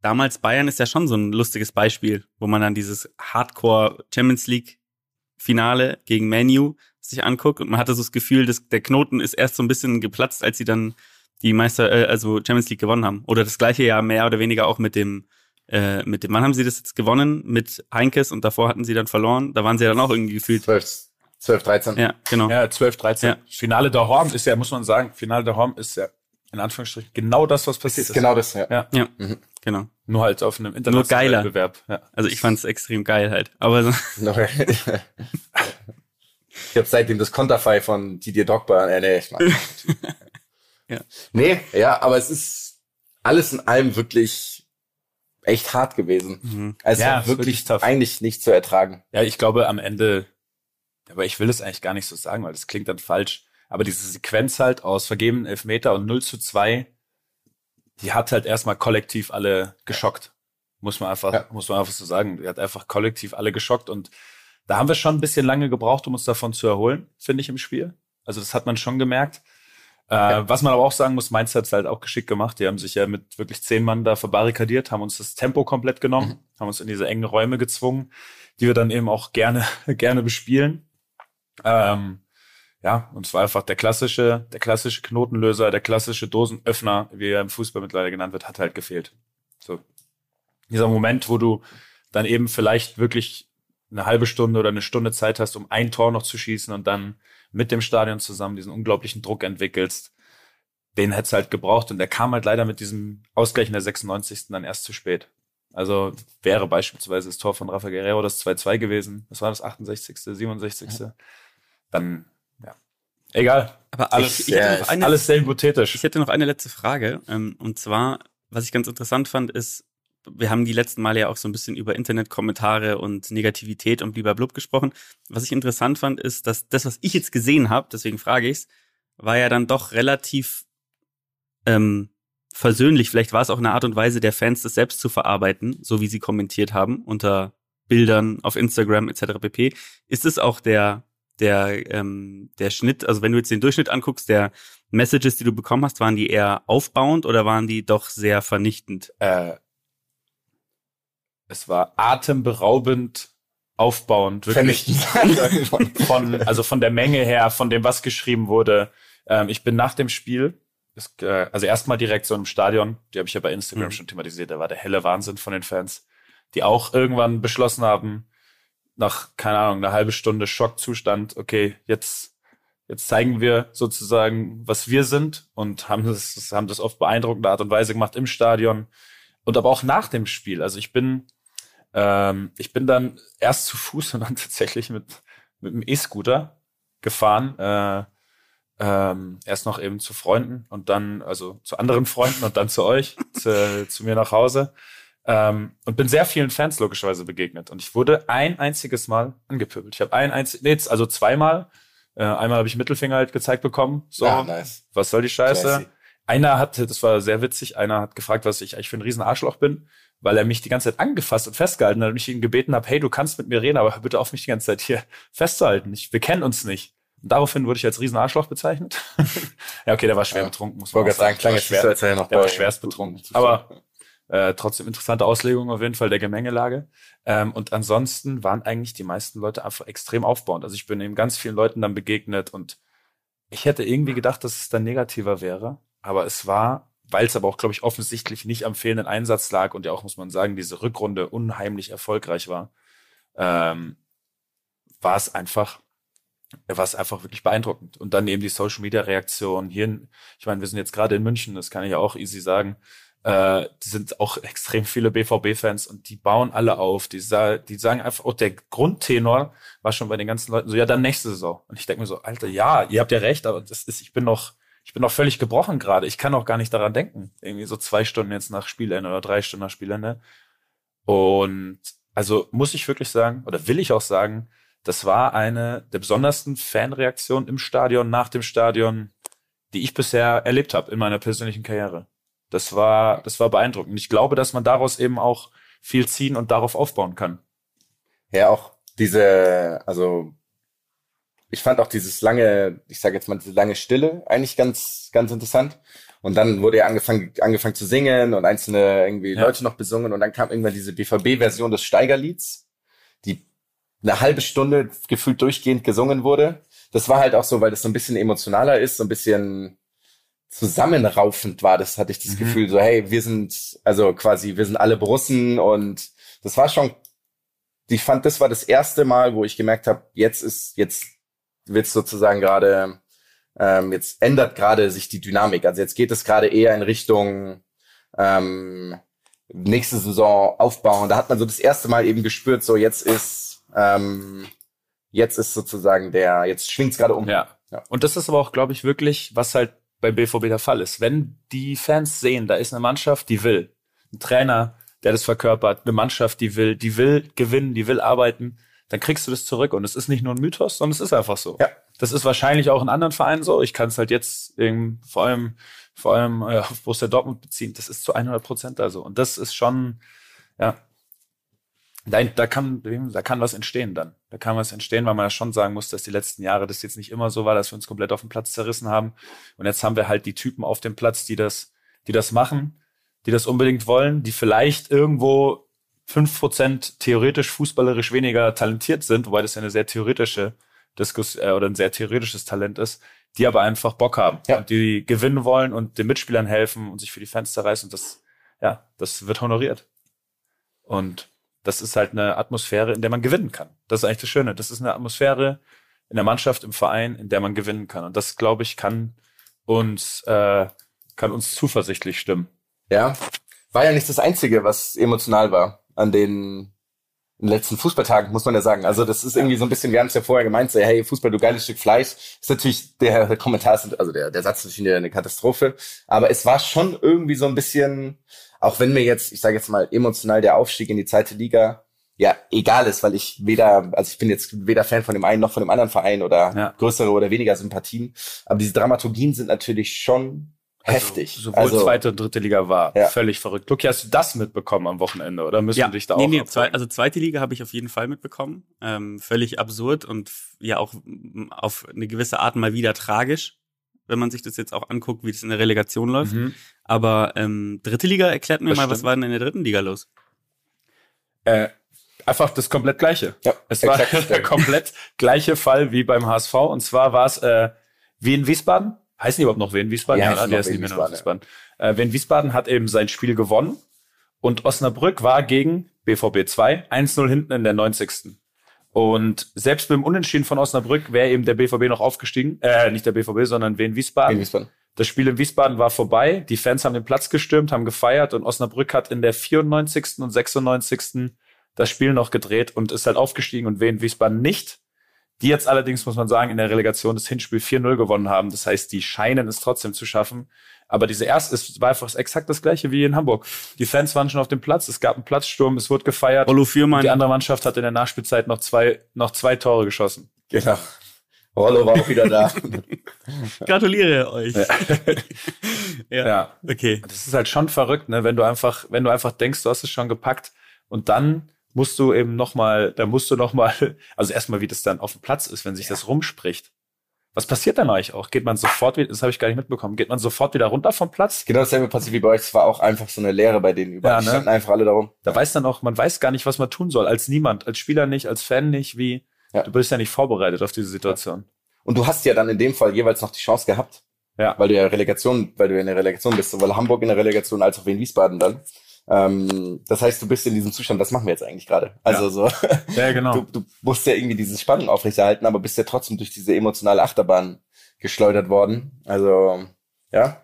damals Bayern ist ja schon so ein lustiges Beispiel, wo man dann dieses Hardcore Champions League Finale gegen Manu sich anguckt und man hatte so das Gefühl, dass der Knoten ist erst so ein bisschen geplatzt, als sie dann die Meister, äh, also Champions League gewonnen haben. Oder das gleiche Jahr mehr oder weniger auch mit dem, äh, mit dem, wann haben sie das jetzt gewonnen? Mit Heinkes und davor hatten sie dann verloren. Da waren sie dann auch irgendwie gefühlt. 12, 12 13. Ja, genau. Ja, 12, 13. Ja. Finale der Horm ist ja, muss man sagen, Finale der Horm ist ja in Anführungsstrichen genau das, was passiert ist. Genau das, ja. Ja. Ja, genau. Nur halt auf einem internationalen geiler. Bewerb. Ja. Also ich fand es extrem geil halt. Aber so, (laughs) ich habe seitdem das Konterfei von Didier Drogba. Äh, nee, ich mag (laughs) Ja. Nee, ja, aber es ist alles in allem wirklich echt hart gewesen. mhm. Also Ja, wirklich, wirklich eigentlich nicht zu ertragen. Ja, ich glaube am Ende, aber ich will es eigentlich gar nicht so sagen, weil das klingt dann falsch. Aber diese Sequenz halt aus vergebenen Elfmeter und 0 zu 2, die hat halt erstmal kollektiv alle geschockt. Muss man einfach, Ja. muss man einfach so sagen. Die hat einfach kollektiv alle geschockt und da haben wir schon ein bisschen lange gebraucht, um uns davon zu erholen, finde ich im Spiel. Also das hat man schon gemerkt. Äh, Was man aber auch sagen muss, Mainz hat es halt auch geschickt gemacht. Die haben sich ja mit wirklich zehn Mann da verbarrikadiert, haben uns das Tempo komplett genommen, haben uns in diese engen Räume gezwungen, die wir dann eben auch gerne, (laughs) gerne bespielen. Ähm, ja, und es war einfach der klassische, der klassische Knotenlöser, der klassische Dosenöffner, wie er im Fußball mittlerweile genannt wird, hat halt gefehlt. So. Dieser Moment, wo du dann eben vielleicht wirklich eine halbe Stunde oder eine Stunde Zeit hast, um ein Tor noch zu schießen und dann mit dem Stadion zusammen diesen unglaublichen Druck entwickelst, den hätte es halt gebraucht und der kam halt leider mit diesem Ausgleich in der 96. dann erst zu spät. Also wäre beispielsweise das Tor von Rafa Guerrero das 2-2 gewesen. Das war das 68., 67. Dann. Egal. Aber Alles, ich, ich, ist eine, alles sehr hypothetisch. ich hätte noch eine letzte Frage. Ähm, und zwar, was ich ganz interessant fand, ist, wir haben die letzten Male ja auch so ein bisschen über Internetkommentare und Negativität und blub gesprochen. Was ich interessant fand, ist, dass das, was ich jetzt gesehen habe, deswegen frage ich's, war ja dann doch relativ ähm, versöhnlich. Vielleicht war es auch eine Art und Weise der Fans, das selbst zu verarbeiten, so wie sie kommentiert haben unter Bildern auf Instagram etc. pp. Ist es auch der der ähm, der Schnitt? Also wenn du jetzt den Durchschnitt anguckst, der Messages, die du bekommen hast, waren die eher aufbauend oder waren die doch sehr vernichtend? äh, es war atemberaubend aufbauend, wirklich Vernichtend. (laughs) von, also von der Menge her, von dem, was geschrieben wurde. Ähm, ich bin nach dem Spiel, es, äh, also erstmal direkt so im Stadion, die habe ich ja bei Instagram Mhm. schon thematisiert, da war der helle Wahnsinn von den Fans, die auch irgendwann beschlossen haben, nach, keine Ahnung, einer halbe Stunde Schockzustand, okay, jetzt, jetzt zeigen wir sozusagen, was wir sind und haben das, haben das auf beeindruckende Art und Weise gemacht im Stadion und aber auch nach dem Spiel. Also ich bin, ähm, ich bin dann erst zu Fuß (laughs) und dann tatsächlich mit, mit dem E-Scooter gefahren. Äh, ähm, erst noch eben zu Freunden und dann, also zu anderen Freunden und dann zu euch, zu, zu mir nach Hause. Ähm, und bin sehr vielen Fans logischerweise begegnet. Und ich wurde ein einziges Mal angepöbelt. Ich habe ein einziges, nee, also zweimal. Äh, einmal habe ich Mittelfinger halt gezeigt bekommen. So, Ja, nice. was soll die Scheiße? Classy. Einer hat, das war sehr witzig, einer hat gefragt, was ich eigentlich für ein riesen Arschloch bin, weil er mich die ganze Zeit angefasst und festgehalten hat und ich ihn gebeten habe, hey, du kannst mit mir reden, aber bitte auf mich die ganze Zeit hier (laughs) festzuhalten. Ich, wir kennen uns nicht. Und daraufhin wurde ich als riesen Arschloch bezeichnet. (laughs) ja, okay, der war schwer Ja. betrunken, muss Ich man gerade sagen, klang so, als er noch der war schwerst betrunken. Aber äh, trotzdem interessante Auslegung auf jeden Fall der Gemengelage. Ähm, und ansonsten waren eigentlich die meisten Leute einfach extrem aufbauend. Also ich bin eben ganz vielen Leuten dann begegnet und ich hätte irgendwie gedacht, dass es dann negativer wäre. Aber es war, weil es aber auch, glaube ich, offensichtlich nicht am fehlenden Einsatz lag und ja auch, muss man sagen, diese Rückrunde unheimlich erfolgreich war, ähm, war es einfach, war es einfach wirklich beeindruckend. Und dann eben die Social Media Reaktion hier, in, ich meine, wir sind jetzt gerade in München, das kann ich ja auch easy sagen. Äh, sind auch extrem viele BVB-Fans und die bauen alle auf. Die, die sagen einfach, auch der Grundtenor war schon bei den ganzen Leuten so, ja, dann nächste Saison. Und ich denke mir so, Alter, ja, ihr habt ja recht, aber das ist, ich bin noch, ich bin noch völlig gebrochen gerade. Ich kann auch gar nicht daran denken. Irgendwie so zwei Stunden jetzt nach Spielende oder drei Stunden nach Spielende. Und also muss ich wirklich sagen, oder will ich auch sagen, das war eine der besondersten Fanreaktionen im Stadion, nach dem Stadion, die ich bisher erlebt habe in meiner persönlichen Karriere. Das war, das war beeindruckend. Ich glaube, dass man daraus eben auch viel ziehen und darauf aufbauen kann. Ja, auch diese, also ich fand auch dieses lange, ich sage jetzt mal diese lange Stille eigentlich ganz, ganz interessant. Und dann wurde ja angefangen, angefangen zu singen und einzelne irgendwie Ja. Leute noch besungen und dann kam irgendwann diese BVB-Version des Steigerlieds, die eine halbe Stunde gefühlt durchgehend gesungen wurde. Das war halt auch so, weil das so ein bisschen emotionaler ist, so ein bisschen zusammenraufend war. Das hatte ich das Mhm. Gefühl, so hey, wir sind also quasi, wir sind alle Borussen und das war schon. Ich fand, das war das erste Mal, wo ich gemerkt habe, jetzt ist jetzt wird's sozusagen gerade ähm, jetzt ändert gerade sich die Dynamik. Also jetzt geht es gerade eher in Richtung ähm, nächste Saison aufbauen. Da hat man so das erste Mal eben gespürt, so jetzt ist ähm, jetzt ist sozusagen der jetzt schwingt's gerade um. Ja. Ja. Und das ist aber auch, glaube ich, wirklich, was halt beim BVB der Fall ist. Wenn die Fans sehen, da ist eine Mannschaft, die will, ein Trainer, der das verkörpert, eine Mannschaft, die will, die will gewinnen, die will arbeiten, dann kriegst du das zurück. Und es ist nicht nur ein Mythos, sondern es ist einfach so. Ja. Das ist wahrscheinlich auch in anderen Vereinen so. Ich kann es halt jetzt eben vor allem, vor allem äh, auf Borussia Dortmund beziehen. Das ist zu 100 Prozent da so. Und das ist schon, ja, da, da kann, da kann was entstehen dann. Da kann was entstehen, weil man ja schon sagen muss, dass die letzten Jahre das jetzt nicht immer so war, dass wir uns komplett auf dem Platz zerrissen haben. Und jetzt haben wir halt die Typen auf dem Platz, die das, die das machen, die das unbedingt wollen, die vielleicht irgendwo fünf Prozent theoretisch fußballerisch weniger talentiert sind, wobei das ja eine sehr theoretische Diskus äh, oder ein sehr theoretisches Talent ist, die aber einfach Bock haben Ja. und die gewinnen wollen und den Mitspielern helfen und sich für die Fans zerreißen und das, ja, das wird honoriert. Und das ist halt eine Atmosphäre, in der man gewinnen kann. Das ist eigentlich das Schöne. Das ist eine Atmosphäre in der Mannschaft, im Verein, in der man gewinnen kann. Und das, glaube ich, kann uns, äh, kann uns zuversichtlich stimmen. Ja. War ja nicht das Einzige, was emotional war an den, den letzten Fußballtagen, muss man ja sagen. Also das ist irgendwie so ein bisschen, wir haben es ja vorher gemeint, so, hey, Fußball, du geiles Stück Fleisch. Ist natürlich, der, der Kommentar ist, also der, der Satz ist natürlich eine Katastrophe. Aber es war schon irgendwie so ein bisschen, auch wenn mir jetzt, ich sage jetzt mal, emotional der Aufstieg in die zweite Liga ja egal ist, weil ich weder, also ich bin jetzt weder Fan von dem einen noch von dem anderen Verein oder Ja. größere oder weniger Sympathien. Aber diese Dramaturgien sind natürlich schon heftig. Also Sowohl zweite und dritte Liga war Ja. völlig verrückt. Luki, hast du das mitbekommen am Wochenende oder müssen wir dich da nee, auch nee, zwei, also zweite Liga habe ich auf jeden Fall mitbekommen. Ähm, völlig absurd und ja auch auf eine gewisse Art mal wieder tragisch, wenn man sich das jetzt auch anguckt, wie das in der Relegation läuft. Mhm. Aber ähm, dritte Liga, erklärt mir Das mal, was stimmt. war denn in der dritten Liga los? Äh, einfach das komplett gleiche. Ja, Es war (laughs) der komplett gleiche Fall wie beim HSV. Und zwar war es äh, Wien Wiesbaden. Heißen die überhaupt noch Wien Wiesbaden? Ja, die noch heißen Wien nicht mehr noch Wiesbaden, Wiesbaden. Äh, Wien Wiesbaden hat eben sein Spiel gewonnen. Und Osnabrück war gegen BVB 2 1-0 hinten in der 90. Und selbst mit dem Unentschieden von Osnabrück wäre eben der BVB noch aufgestiegen. Äh, nicht der BVB, sondern Wien Wiesbaden. In Wiesbaden. Das Spiel in Wiesbaden war vorbei. Die Fans haben den Platz gestürmt, haben gefeiert und Osnabrück hat in der 94. und 96. das Spiel noch gedreht und ist halt aufgestiegen und Wien Wiesbaden nicht. Die jetzt allerdings, muss man sagen, in der Relegation das Hinspiel 4-0 gewonnen haben. Das heißt, die scheinen es trotzdem zu schaffen. Aber diese erste, es war einfach exakt das gleiche wie in Hamburg. Die Fans waren schon auf dem Platz, es gab einen Platzsturm, es wurde gefeiert. Rollo Fürmann, die andere Mannschaft hat in der Nachspielzeit noch zwei, noch zwei Tore geschossen. Genau. Rollo war auch wieder da. (laughs) gratuliere euch. (laughs) Ja. Ja. Okay. Das ist halt schon verrückt, ne? Wenn du einfach, wenn du einfach denkst, du hast es schon gepackt und dann musst du eben noch mal, da musst du noch mal, (laughs) also erstmal, wie das dann auf dem Platz ist, wenn sich das rumspricht. Was passiert dann eigentlich auch? Geht man sofort wieder, das habe ich gar nicht mitbekommen, geht man sofort wieder runter vom Platz? genau dasselbe passiert wie bei euch. Es war auch einfach so eine Lehre bei denen überall. Ja, Die ne? standen einfach alle darum. Da weiß dann auch, man weiß gar nicht, was man tun soll, als niemand, als Spieler nicht, als Fan nicht, wie, Ja. du bist ja nicht vorbereitet auf diese Situation. Und du hast ja dann in dem Fall jeweils noch die Chance gehabt. Ja. Weil du ja Relegation, weil du in der Relegation bist, sowohl Hamburg in der Relegation als auch in Wiesbaden dann. Ähm, das heißt, du bist in diesem Zustand, was machen wir jetzt eigentlich gerade? Also Ja. so, (laughs) Ja, genau. du, du musst ja irgendwie diese Spannung aufrechterhalten, aber bist ja trotzdem durch diese emotionale Achterbahn geschleudert worden. Also, ja.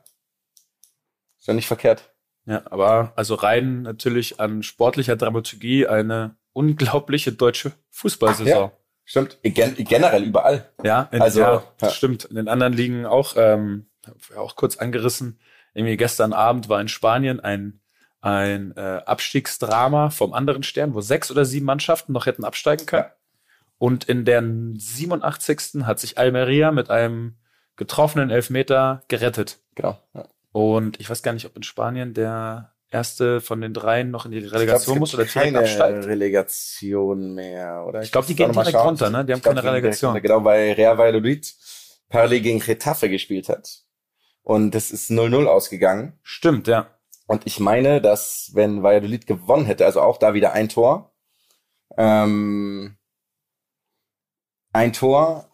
Ist ja nicht verkehrt. Ja, aber also rein natürlich an sportlicher Dramaturgie eine unglaubliche deutsche Fußballsaison. Stimmt. Gen generell überall. Ja, in, Also, ja, ja. stimmt. In den anderen Ligen auch, ähm, auch kurz angerissen. Irgendwie gestern Abend war in Spanien ein, ein äh, Abstiegsdrama vom anderen Stern, wo sechs oder sieben Mannschaften noch hätten absteigen können. Und in der 87. hat sich Almeria mit einem getroffenen Elfmeter gerettet. Genau. Ja. Und ich weiß gar nicht, ob in Spanien der erste von den dreien noch in die Ich Relegation glaub, muss oder direkt keine absteigt. Relegation mehr, oder? Ich glaub, die muss gehen direkt runter, ne? Die haben Ich glaub, keine die Relegation. Genau, weil Real Valladolid parallel gegen Getafe gespielt hat. Und das ist 0-0 ausgegangen. Stimmt, ja. Und ich meine, dass wenn Valladolid gewonnen hätte, also auch da wieder ein Tor, ähm, ein Tor,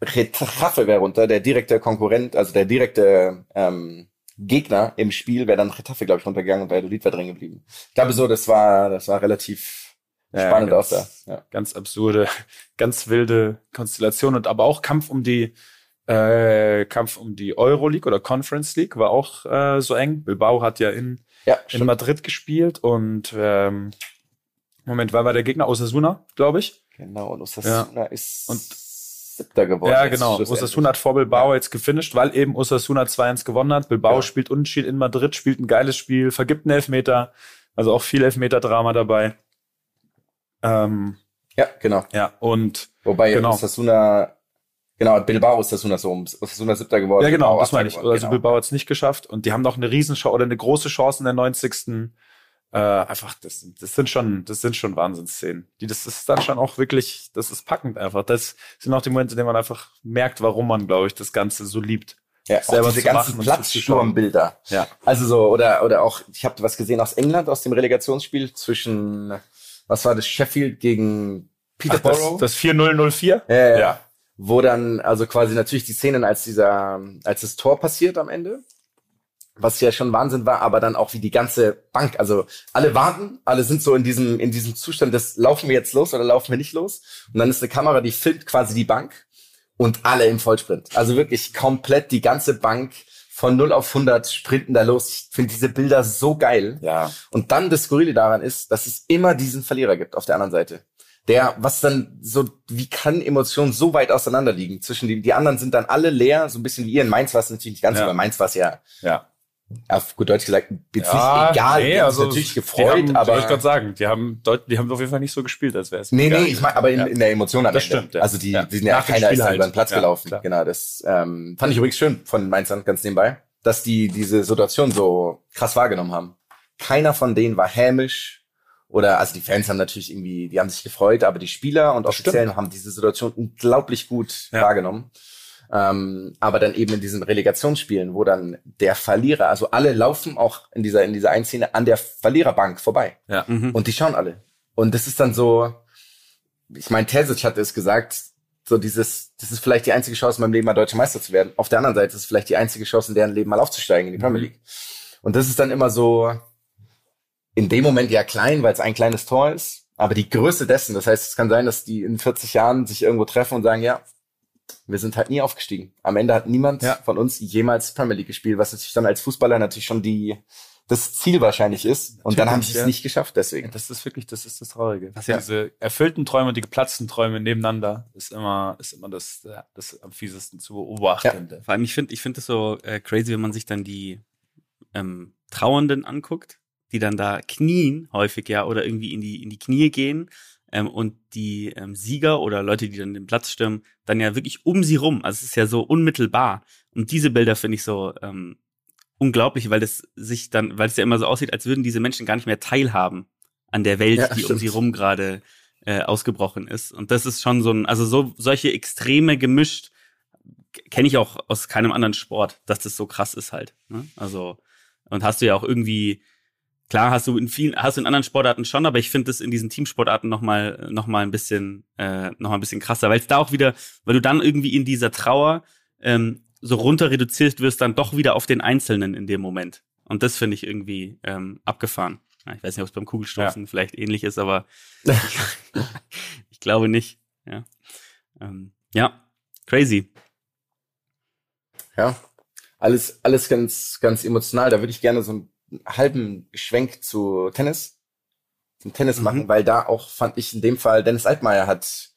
Getafe wäre runter, der direkte Konkurrent, also der direkte ähm, Gegner im Spiel wäre dann Getafe, glaube ich, runtergegangen und Valladolid wäre drin geblieben. Ich glaube so, das war, das war relativ Ja, spannend ganz- auch da. Ja. ganz absurde, (laughs) ganz wilde Konstellation und aber auch Kampf um die äh, Kampf um die Euroleague oder Conference League war auch äh, so eng. Bilbao hat ja in, Ja, in. Madrid gespielt und ähm, Moment, wer war der Gegner? Osasuna, glaube ich. Genau, und Osasuna ist Und- siebter geworden. ja, genau. Osasuna hat vor Bilbao jetzt gefinisht, weil eben Osasuna 2-1 gewonnen hat. Bilbao Ja. spielt unentschieden in Madrid, spielt ein geiles Spiel, vergibt einen Elfmeter. Also auch viel Elfmeter-Drama dabei. Ähm, Ja, genau. ja, und Wobei Genau. Osasuna, genau, Bilbao ist so, Osasuna siebter geworden. Ja, genau, Bilbao das achter meine ich. geworden, Also genau. Bilbao hat es nicht geschafft und die haben noch eine Riesenchance oder eine große Chance in der 90. Äh, einfach, das, das sind schon, das sind schon Wahnsinnsszenen. Die, das ist dann schon auch wirklich, das ist packend einfach. Das sind auch die Momente, in denen man einfach merkt, warum man, glaube ich, das Ganze so liebt. Ja, selber diese ganzen Platzsturmbilder. Ja. Also so, oder, oder auch, ich habe was gesehen aus England, aus dem Relegationsspiel zwischen, was war das, Sheffield gegen Ach, das, Peterborough? das 4004? Ja, ja. Ja. Wo dann, also quasi natürlich die Szenen, als dieser, als das Tor passiert am Ende, was ja schon Wahnsinn war, aber dann auch wie die ganze Bank, also alle warten, alle sind so in diesem, in diesem Zustand, das laufen wir jetzt los oder laufen wir nicht los? Und dann ist eine Kamera, die filmt quasi die Bank und alle im Vollsprint. Also wirklich komplett die ganze Bank von 0 auf 100 sprinten da los. Ich finde diese Bilder so geil. Ja. Und dann das Skurrile daran ist, dass es immer diesen Verlierer gibt auf der anderen Seite. Der, was dann so, wie kann Emotionen so weit auseinander liegen zwischen die, die anderen sind dann alle leer, so ein bisschen wie ihr in Mainz war es natürlich nicht ganz, Ja. aber Mainz war es ja, Ja. auf gut Deutsch gesagt, jetzt ja, nicht egal, nee, also natürlich gefreut, haben, aber. wollte ich gerade sagen, die haben, deut- die haben auf jeden Fall nicht so gespielt, als wäre es. Nee, egal nee, ich meine, aber in, Ja. in der Emotion am Das Ende. stimmt, ja. Also die, die sind ja Nach keiner ist halt. über den Platz gelaufen. klar. Genau, das ähm, fand ich übrigens schön von Mainzern ganz nebenbei, dass die diese Situation so krass wahrgenommen haben. Keiner von denen war hämisch oder also die Fans haben natürlich irgendwie, die haben sich gefreut, aber die Spieler und Offiziellen haben diese Situation unglaublich gut Ja. wahrgenommen. Ähm, aber dann eben in diesen Relegationsspielen, wo dann der Verlierer, also alle laufen auch in dieser in dieser einen Szene an der Verliererbank vorbei. Ja. Mhm. Und die schauen alle. Und das ist dann so, ich meine, Terzic hatte es gesagt, so dieses, das ist vielleicht die einzige Chance in meinem Leben mal deutscher Meister zu werden. Auf der anderen Seite ist es vielleicht die einzige Chance in deren Leben mal aufzusteigen in die Premier League. Und das ist dann immer so, in dem Moment ja klein, weil es ein kleines Tor ist, aber die Größe dessen, das heißt, es kann sein, dass die in 40 Jahren sich irgendwo treffen und sagen, ja, wir sind halt nie aufgestiegen. Am Ende hat niemand Ja. von uns jemals Premier League gespielt, was natürlich dann als Fußballer natürlich schon die, das Ziel wahrscheinlich ist. Und dann haben sie es ja. nicht geschafft, deswegen. Das ist wirklich, das ist das Traurige. Ja- Diese erfüllten Träume und die geplatzten Träume nebeneinander ist immer, ist immer das, ja, das am fiesesten zu beobachten. Vor allem, ich finde ich finde es so äh, crazy, wenn man sich dann die ähm, Trauernden anguckt, die dann da knien, häufig ja, oder irgendwie in die, in die Knie gehen ähm, und die ähm, Sieger oder Leute, die dann den Platz stürmen, dann ja wirklich um sie rum. Also es ist ja so unmittelbar. Und diese Bilder finde ich so ähm, unglaublich, weil das sich dann, weil es ja immer so aussieht, als würden diese Menschen gar nicht mehr teilhaben an der Welt, Ja, die um stimmt. sie rum gerade äh, ausgebrochen ist. Und das ist schon so ein, also so solche Extreme gemischt kenne ich auch aus keinem anderen Sport, dass das so krass ist halt. Ne? Also und hast du ja auch irgendwie klar hast du in vielen hast du in anderen Sportarten schon, aber ich finde das in diesen Teamsportarten noch mal noch mal ein bisschen äh, noch mal ein bisschen krasser, weil es da auch wieder, weil du dann irgendwie in dieser Trauer ähm, so runter reduziert wirst, dann doch wieder auf den Einzelnen in dem Moment. Und das finde ich irgendwie ähm, abgefahren. Ja, ich weiß nicht, ob es beim Kugelstoßen vielleicht ähnlich ist, aber (laughs) ich glaube nicht. Ja, ähm, ja crazy. Ja. Alles, alles ganz, ganz emotional. Da würde ich gerne so ein halben Schwenk zu Tennis, zum Tennis Mhm. machen, weil da auch fand ich in dem Fall Dennis Altmaier hat,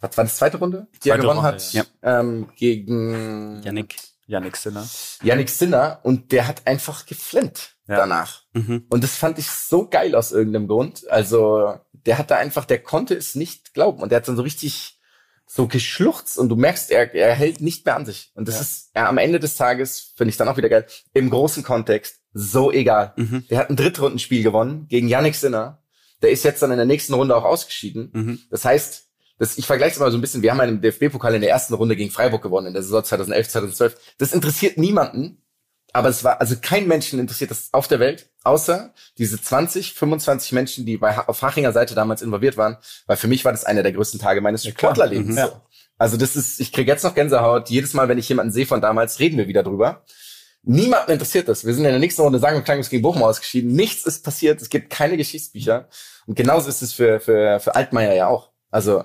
was war das zweite Runde, die er Zweite gewonnen Runde, hat, ja. ähm, gegen Yannick. Yannick Sinner. Yannick Sinner und der hat einfach geflennt Ja. danach. Mhm. Und das fand ich so geil aus irgendeinem Grund. Also, der hat da einfach, der konnte es nicht glauben. Und der hat dann so richtig so geschluchzt und du merkst, er, er hält nicht mehr an sich. Und das Ja. ist ja, am Ende des Tages, finde ich dann auch wieder geil, im großen Kontext so egal. Mhm. Der hat ein Drittrundenspiel gewonnen gegen Yannick Sinner. Der ist jetzt dann in der nächsten Runde auch ausgeschieden. Mhm. Das heißt, das, ich vergleiche es mal so ein bisschen, wir haben einen DFB-Pokal in der ersten Runde gegen Freiburg gewonnen, in der Saison 2011, 2012. Das interessiert niemanden, aber es war, also kein Menschen interessiert das auf der Welt, außer diese 20, 25 Menschen, die bei, auf Hachinger Seite damals involviert waren, weil für mich war das einer der größten Tage meines klar. Sportlerlebens. Mhm. so. Also das ist, ich kriege jetzt noch Gänsehaut. Jedes Mal, wenn ich jemanden sehe von damals, reden wir wieder drüber. Niemanden interessiert das. Wir sind in der nächsten Runde sagen und klang gegen Bochum ausgeschieden. Nichts ist passiert. Es gibt keine Geschichtsbücher. Und genauso ist es für, für, für Altmaier ja auch. Also,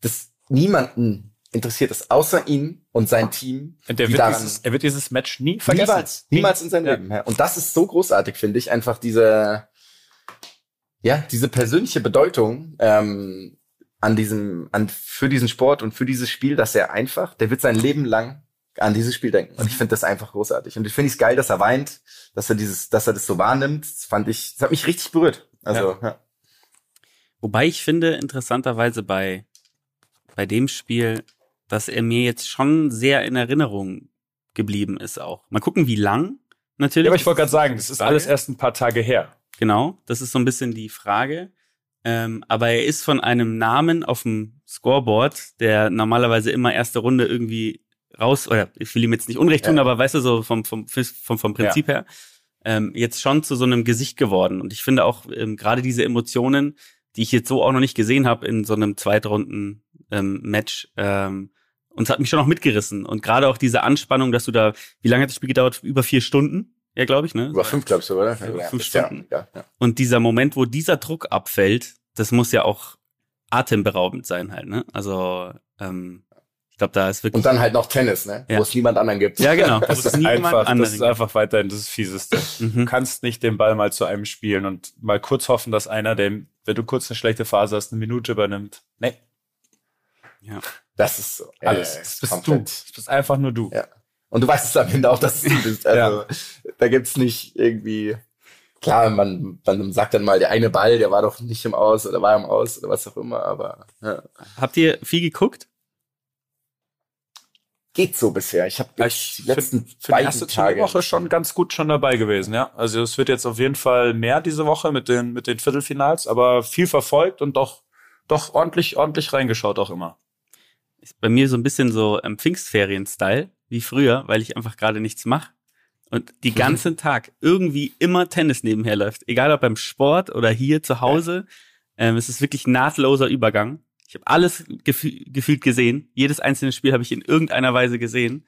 das niemanden interessiert es außer ihn und sein Team. Und der wird dieses, er wird dieses Match nie vergessen. Niemals, niemals in seinem Ja. Leben. Und das ist so großartig, finde ich. Einfach diese, ja, diese persönliche Bedeutung ähm, an diesem, an für diesen Sport und für dieses Spiel, dass er einfach, der wird sein Leben lang an dieses Spiel denken. Und ich finde das einfach großartig. Und ich finde es geil, dass er weint, dass er dieses, dass er das so wahrnimmt. Das fand ich, das hat mich richtig berührt. Also, ja. Wobei ich finde, interessanterweise bei, bei dem Spiel, dass er mir jetzt schon sehr in Erinnerung geblieben ist auch. Mal gucken, wie lang natürlich. Ja, aber ich wollte gerade sagen, das ist alles erst ein paar Tage her. Genau, das ist so ein bisschen die Frage. Ähm, aber er ist von einem Namen auf dem Scoreboard, der normalerweise immer erste Runde irgendwie raus, oder ich will ihm jetzt nicht Unrecht tun, Ja. aber weißt du, so vom, vom, vom, vom Prinzip her, ähm, jetzt schon zu so einem Gesicht geworden. Und ich finde auch ähm, gerade diese Emotionen, die ich jetzt so auch noch nicht gesehen habe in so einem Zweitrunden-Match, ähm, und es hat mich schon auch mitgerissen. Und gerade auch diese Anspannung, dass du da, wie lange hat das Spiel gedauert? Über vier Stunden? Ja, glaube ich, ne? Über fünf, glaubst du, oder? Über fünf ja, Stunden. Ja, ja. Und dieser Moment, wo dieser Druck abfällt, das muss ja auch atemberaubend sein halt, ne? Also, ähm, glaube, da ist wirklich. Und dann halt noch Tennis, ne? Ja. Wo es niemand anderen gibt. ja, genau. (laughs) Das ist einfach, das ist einfach weiterhin das Fieseste. gibt. Du Mhm. kannst nicht den Ball mal zu einem spielen und mal kurz hoffen, dass einer, der, wenn du kurz eine schlechte Phase hast, eine Minute übernimmt. Nee, Das ist so. alles. Äh, das bist komplett. du. Das bist einfach nur du. Ja. Und du weißt es am Ende auch, dass du (laughs) bist. Also da gibt's nicht irgendwie. Klar, man, man sagt dann mal, der eine Ball, der war doch nicht im Aus oder war im Aus oder was auch immer, aber ja. Habt ihr viel geguckt? Geht so bisher. Ich habe Ich die find- letzten Für die beiden erste Tage Woche schon ganz gut schon dabei gewesen, ja. Also es wird jetzt auf jeden Fall mehr diese Woche mit den, mit den Viertelfinals, aber viel verfolgt und doch, doch ordentlich, ordentlich reingeschaut auch immer. Ist bei mir so ein bisschen so ähm, Pfingstferien-Style, wie früher, weil ich einfach gerade nichts mache. Und die (laughs) ganzen Tag irgendwie immer Tennis nebenher läuft. Egal ob beim Sport oder hier zu Hause. Ähm, es ist wirklich nahtloser Übergang. Ich habe alles gefü gefühlt gesehen. Jedes einzelne Spiel habe ich in irgendeiner Weise gesehen.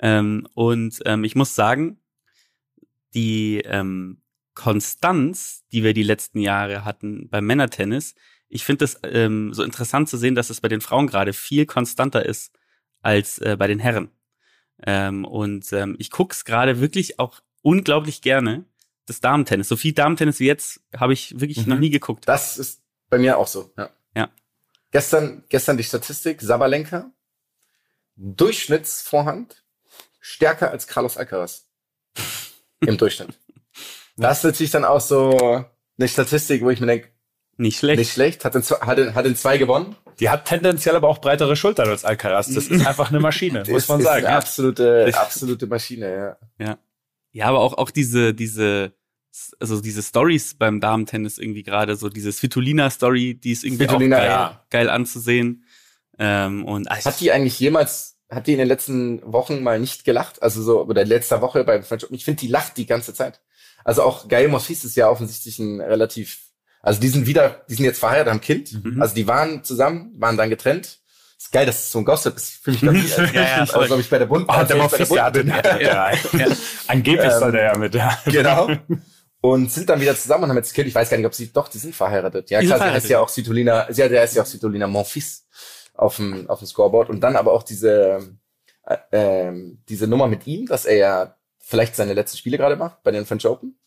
Ähm, und ähm, ich muss sagen, die ähm, Konstanz, die wir die letzten Jahre hatten beim Männertennis, ich finde es ähm, so interessant zu sehen, dass es bei den Frauen gerade viel konstanter ist als äh, bei den Herren. Ähm, und ähm, ich guck's gerade wirklich auch unglaublich gerne, das Damentennis. So viel Damentennis wie jetzt habe ich wirklich Mhm. noch nie geguckt. Das ist bei mir auch so. Ja. Ja. Gestern, gestern die Statistik: Sabalenka Durchschnittsvorhand stärker als Carlos Alcaraz (laughs) im Durchschnitt. Das ist natürlich dann auch so eine Statistik, wo ich mir denke, Nicht schlecht. nicht schlecht. Hat in, zwei- hat in, hat in zwei gewonnen. Die hat tendenziell aber auch breitere Schultern als Alcaraz. Das ist (laughs) einfach eine Maschine, muss man ist sagen. Eine Ja. absolute, absolute Maschine. Ja. Ja, aber auch, auch diese, diese, also diese Stories beim Damentennis irgendwie gerade, so diese Svitolina-Story, die ist irgendwie Svitolina, auch geil, ja. geil anzusehen. Ähm, und ich- Hat die eigentlich jemals, hat die in den letzten Wochen mal nicht gelacht? Also so, oder letzter Woche beim French Open? Ich finde, die lacht die ganze Zeit. Also auch Gael Monfils ist ja offensichtlich ein relativ, also die sind wieder, die sind jetzt verheiratet, haben ein Kind. Mhm. Also die waren zusammen, waren dann getrennt. Ist geil, dass es so ein Gossip ist. Fühle ich glaube (laughs) ich, Ja, ja, also, glaube ich, bei der Bund. Ah, der also, Monfils, bei der ja, ja, ja, (laughs) ja. Angeblich Ähm, soll der ja mit, ja. Genau. Und sind dann wieder zusammen und haben jetzt Kind. Ich weiß gar nicht, ob sie, doch, die sind verheiratet. Ja, Die klar, sie heißt ja auch Svitolina, sie ist ja auch Svitolina Monfils auf dem, auf dem Scoreboard. Und dann aber auch diese, äh, ähm, diese Nummer mit ihm, dass er ja vielleicht seine letzten Spiele gerade macht bei den French Open.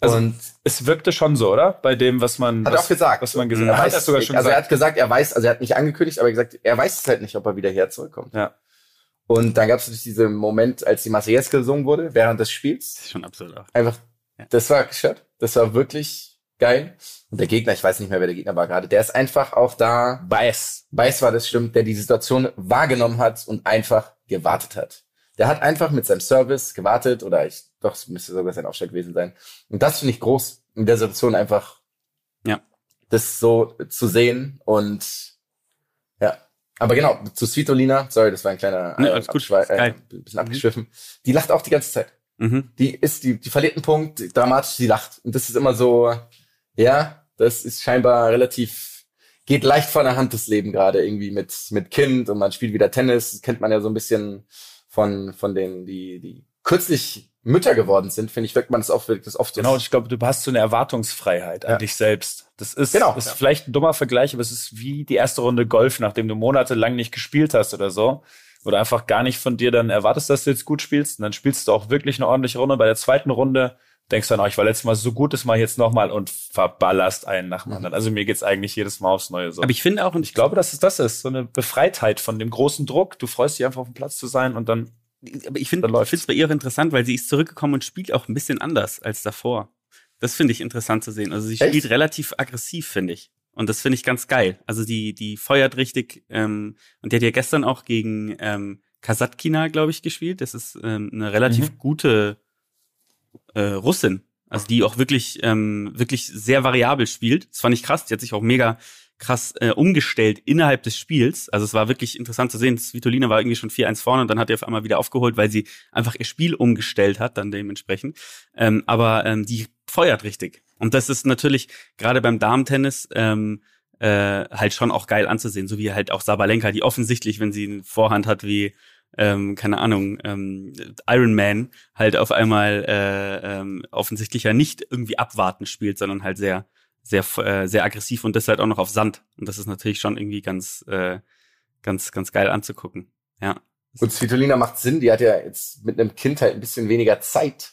Also, und Es wirkte schon so, oder? Bei dem, was man, hat er was, auch gesagt. was man gesehen Er hat. weiß, Hat er sogar schon also er gesagt. hat gesagt, er weiß, also er hat nicht angekündigt, aber gesagt, er weiß es halt nicht, ob er wieder her zurückkommt. Ja. Und dann gab es diesen Moment, als die Marseillaise gesungen wurde, während des Das Spiels. ist schon absurd auch. Einfach, Ja. das war gestört. Das war wirklich geil. Und der Gegner, ich weiß nicht mehr, wer der Gegner war gerade, der ist einfach auch da, Bass. weiß war das stimmt, der die Situation wahrgenommen hat und einfach gewartet hat. Der hat einfach mit seinem Service gewartet oder ich, doch, es müsste sogar sein Aufschlag gewesen sein. Und das finde ich groß, in der Situation einfach, Ja. das so zu sehen und, ja. Aber genau, zu Svitolina, sorry, das war ein kleiner, Nee, äh, gut, äh, bisschen abgeschwiffen. Die lacht auch die ganze Zeit Mhm. die ist, die, die verliert einen Punkt, dramatisch, sie lacht. Und das ist immer so, ja, das ist scheinbar relativ, geht leicht von der Hand das Leben gerade irgendwie mit, mit Kind und man spielt wieder Tennis, das kennt man ja so ein bisschen von, von denen, die, die kürzlich Mütter geworden sind, finde ich, wirkt man das oft, wirkt das oft so. Genau, und ich glaube, du hast so eine Erwartungsfreiheit an Ja. dich selbst. Das ist, Genau, das ist ja. vielleicht ein dummer Vergleich, aber es ist wie die erste Runde Golf, nachdem du monatelang nicht gespielt hast oder so. Wo du einfach gar nicht von dir dann erwartest, dass du jetzt gut spielst. Und dann spielst du auch wirklich eine ordentliche Runde. Bei der zweiten Runde denkst du dann, oh, ich war letztes Mal so gut, das mache ich jetzt nochmal und verballerst einen nach dem anderen. Also mir geht's eigentlich jedes Mal aufs Neue so. Aber ich finde auch, und ich glaube, dass es das ist. So eine Befreitheit von dem großen Druck. Du freust dich einfach auf dem Platz zu sein und dann aber ich finde es bei ihr auch interessant, weil sie ist zurückgekommen und spielt auch ein bisschen anders als davor. Das finde ich interessant zu sehen. Also sie Echt? spielt relativ aggressiv, finde ich. Und das finde ich ganz geil. Also die, die feuert richtig, ähm, und die hat ja gestern auch gegen ähm, Kasatkina, glaube ich, gespielt. Das ist ähm, eine relativ Mhm. gute äh, Russin. Also die auch wirklich, ähm, wirklich sehr variabel spielt. Das fand ich krass. Die hat sich auch mega krass äh, umgestellt innerhalb des Spiels. Also es war wirklich interessant zu sehen. Svitolina war irgendwie schon 4-1 vorne und dann hat er auf einmal wieder aufgeholt, weil sie einfach ihr Spiel umgestellt hat, dann dementsprechend. Ähm, aber ähm, die feuert richtig. Und das ist natürlich gerade beim Damentennis ähm, äh, halt schon auch geil anzusehen, so wie halt auch Sabalenka, die offensichtlich, wenn sie eine Vorhand hat wie ähm, keine Ahnung, ähm, Iron Man halt auf einmal äh, ähm, offensichtlich ja nicht irgendwie abwarten spielt, sondern halt sehr, sehr, äh, sehr aggressiv und das halt auch noch auf Sand. Und das ist natürlich schon irgendwie ganz, äh, ganz, ganz geil anzugucken. Ja. Gut, Svitolina macht Sinn, die hat ja jetzt mit einem Kind halt ein bisschen weniger Zeit.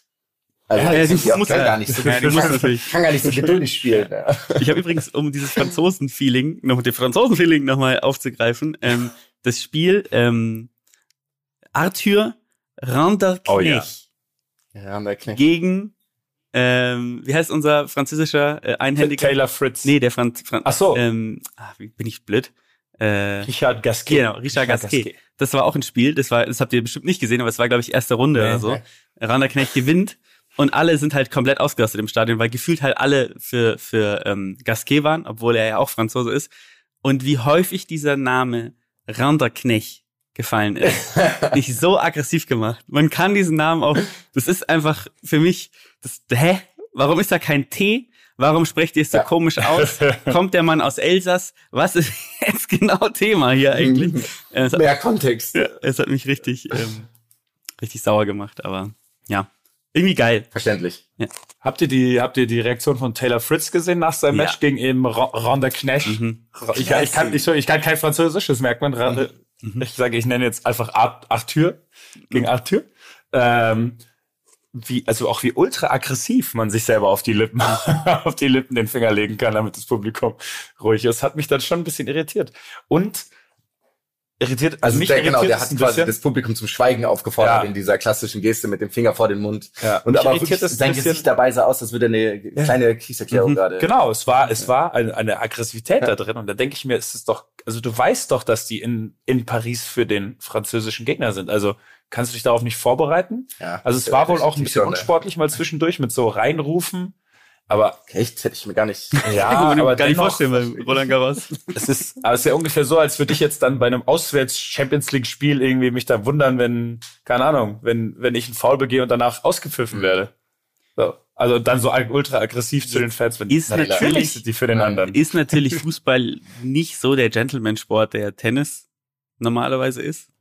Also Ja, ja, die, muss kann ja- gar nicht so, Ja, die muss natürlich. kann gar nicht so geduldig spielen. Ja. Ich habe übrigens, um dieses Franzosen-Feeling, noch mit dem Franzosen-Feeling nochmal aufzugreifen, ähm, das Spiel ähm, Arthur Randerknecht Oh ja. Knecht. gegen, ähm, wie heißt unser französischer äh, Einhändiger? Taylor Fritz. Nee, der Franz, Franz Ach so. ähm, wie bin ich blöd? Äh, Richard Gasquet. genau, Richard Gasquet. Das war auch ein Spiel, das war, das habt ihr bestimmt nicht gesehen, aber es war, glaube ich, erste Runde Nee, oder so. nee. Randerknecht gewinnt und alle sind halt komplett ausgerastet im Stadion, weil gefühlt halt alle für, für ähm, Gasquet waren, obwohl er ja auch Franzose ist. Und wie häufig dieser Name Randerknecht gefallen ist. (laughs) nicht so aggressiv gemacht. Man kann diesen Namen auch, das ist einfach für mich, das, hä? Warum ist da kein T? Warum sprecht ihr es so Ja. komisch aus? (laughs) Kommt der Mann aus Elsass? Was ist (laughs) jetzt genau Thema hier eigentlich? Äh, es, hat, Mehr Kontext. es hat mich richtig, ähm, richtig sauer gemacht, aber ja, irgendwie geil. Verständlich. Habt ihr die, habt ihr die Reaktion von Taylor Fritz gesehen nach seinem Ja. Match gegen eben Ronda Knecht? Mhm. Ich, ich, kann, ich, ich kann kein Französisches, merkt man. Ra- Ich sage, ich nenne jetzt einfach Ar- Arthur gegen Arthur. Ähm, wie, also auch wie ultra aggressiv man sich selber auf die Lippen, (laughs) auf die Lippen den Finger legen kann, damit das Publikum ruhig ist, hat mich dann schon ein bisschen irritiert. Und irritiert, Also mich der, genau, irritiert der es hat quasi bisschen. das Publikum zum Schweigen aufgefordert Ja. in dieser klassischen Geste mit dem Finger vor den Mund. Ja, Und mich aber irritiert wirklich, sein. Gesicht dabei sah aus, als würde eine kleine Kriegserklärung Mhm. gerade. Genau, es war, es war eine, eine Aggressivität da drin. Und da denke ich mir, es ist doch, also du weißt doch, dass die in, in Paris für den französischen Gegner sind. Also kannst du dich darauf nicht vorbereiten? Ja, Also es war wohl auch ein bisschen ne? unsportlich mal zwischendurch mit so reinrufen. Aber Echt? Hätte ich mir gar nicht. ja, (laughs) aber gar nicht dennoch, vorstellen bei (laughs) Roland Garros. es ist, aber es ist ja ungefähr so, als würde ich jetzt dann bei einem Auswärts-Champions League-Spiel irgendwie mich da wundern, wenn, keine Ahnung, wenn, wenn ich einen Foul begehe und danach ausgepfiffen Mhm. werde. So. Also dann so ultra aggressiv zu den Fans, wenn Ist natürlich- natürlich die für den anderen. Ist natürlich (laughs) Fußball nicht so der Gentleman-Sport, der Tennis normalerweise ist.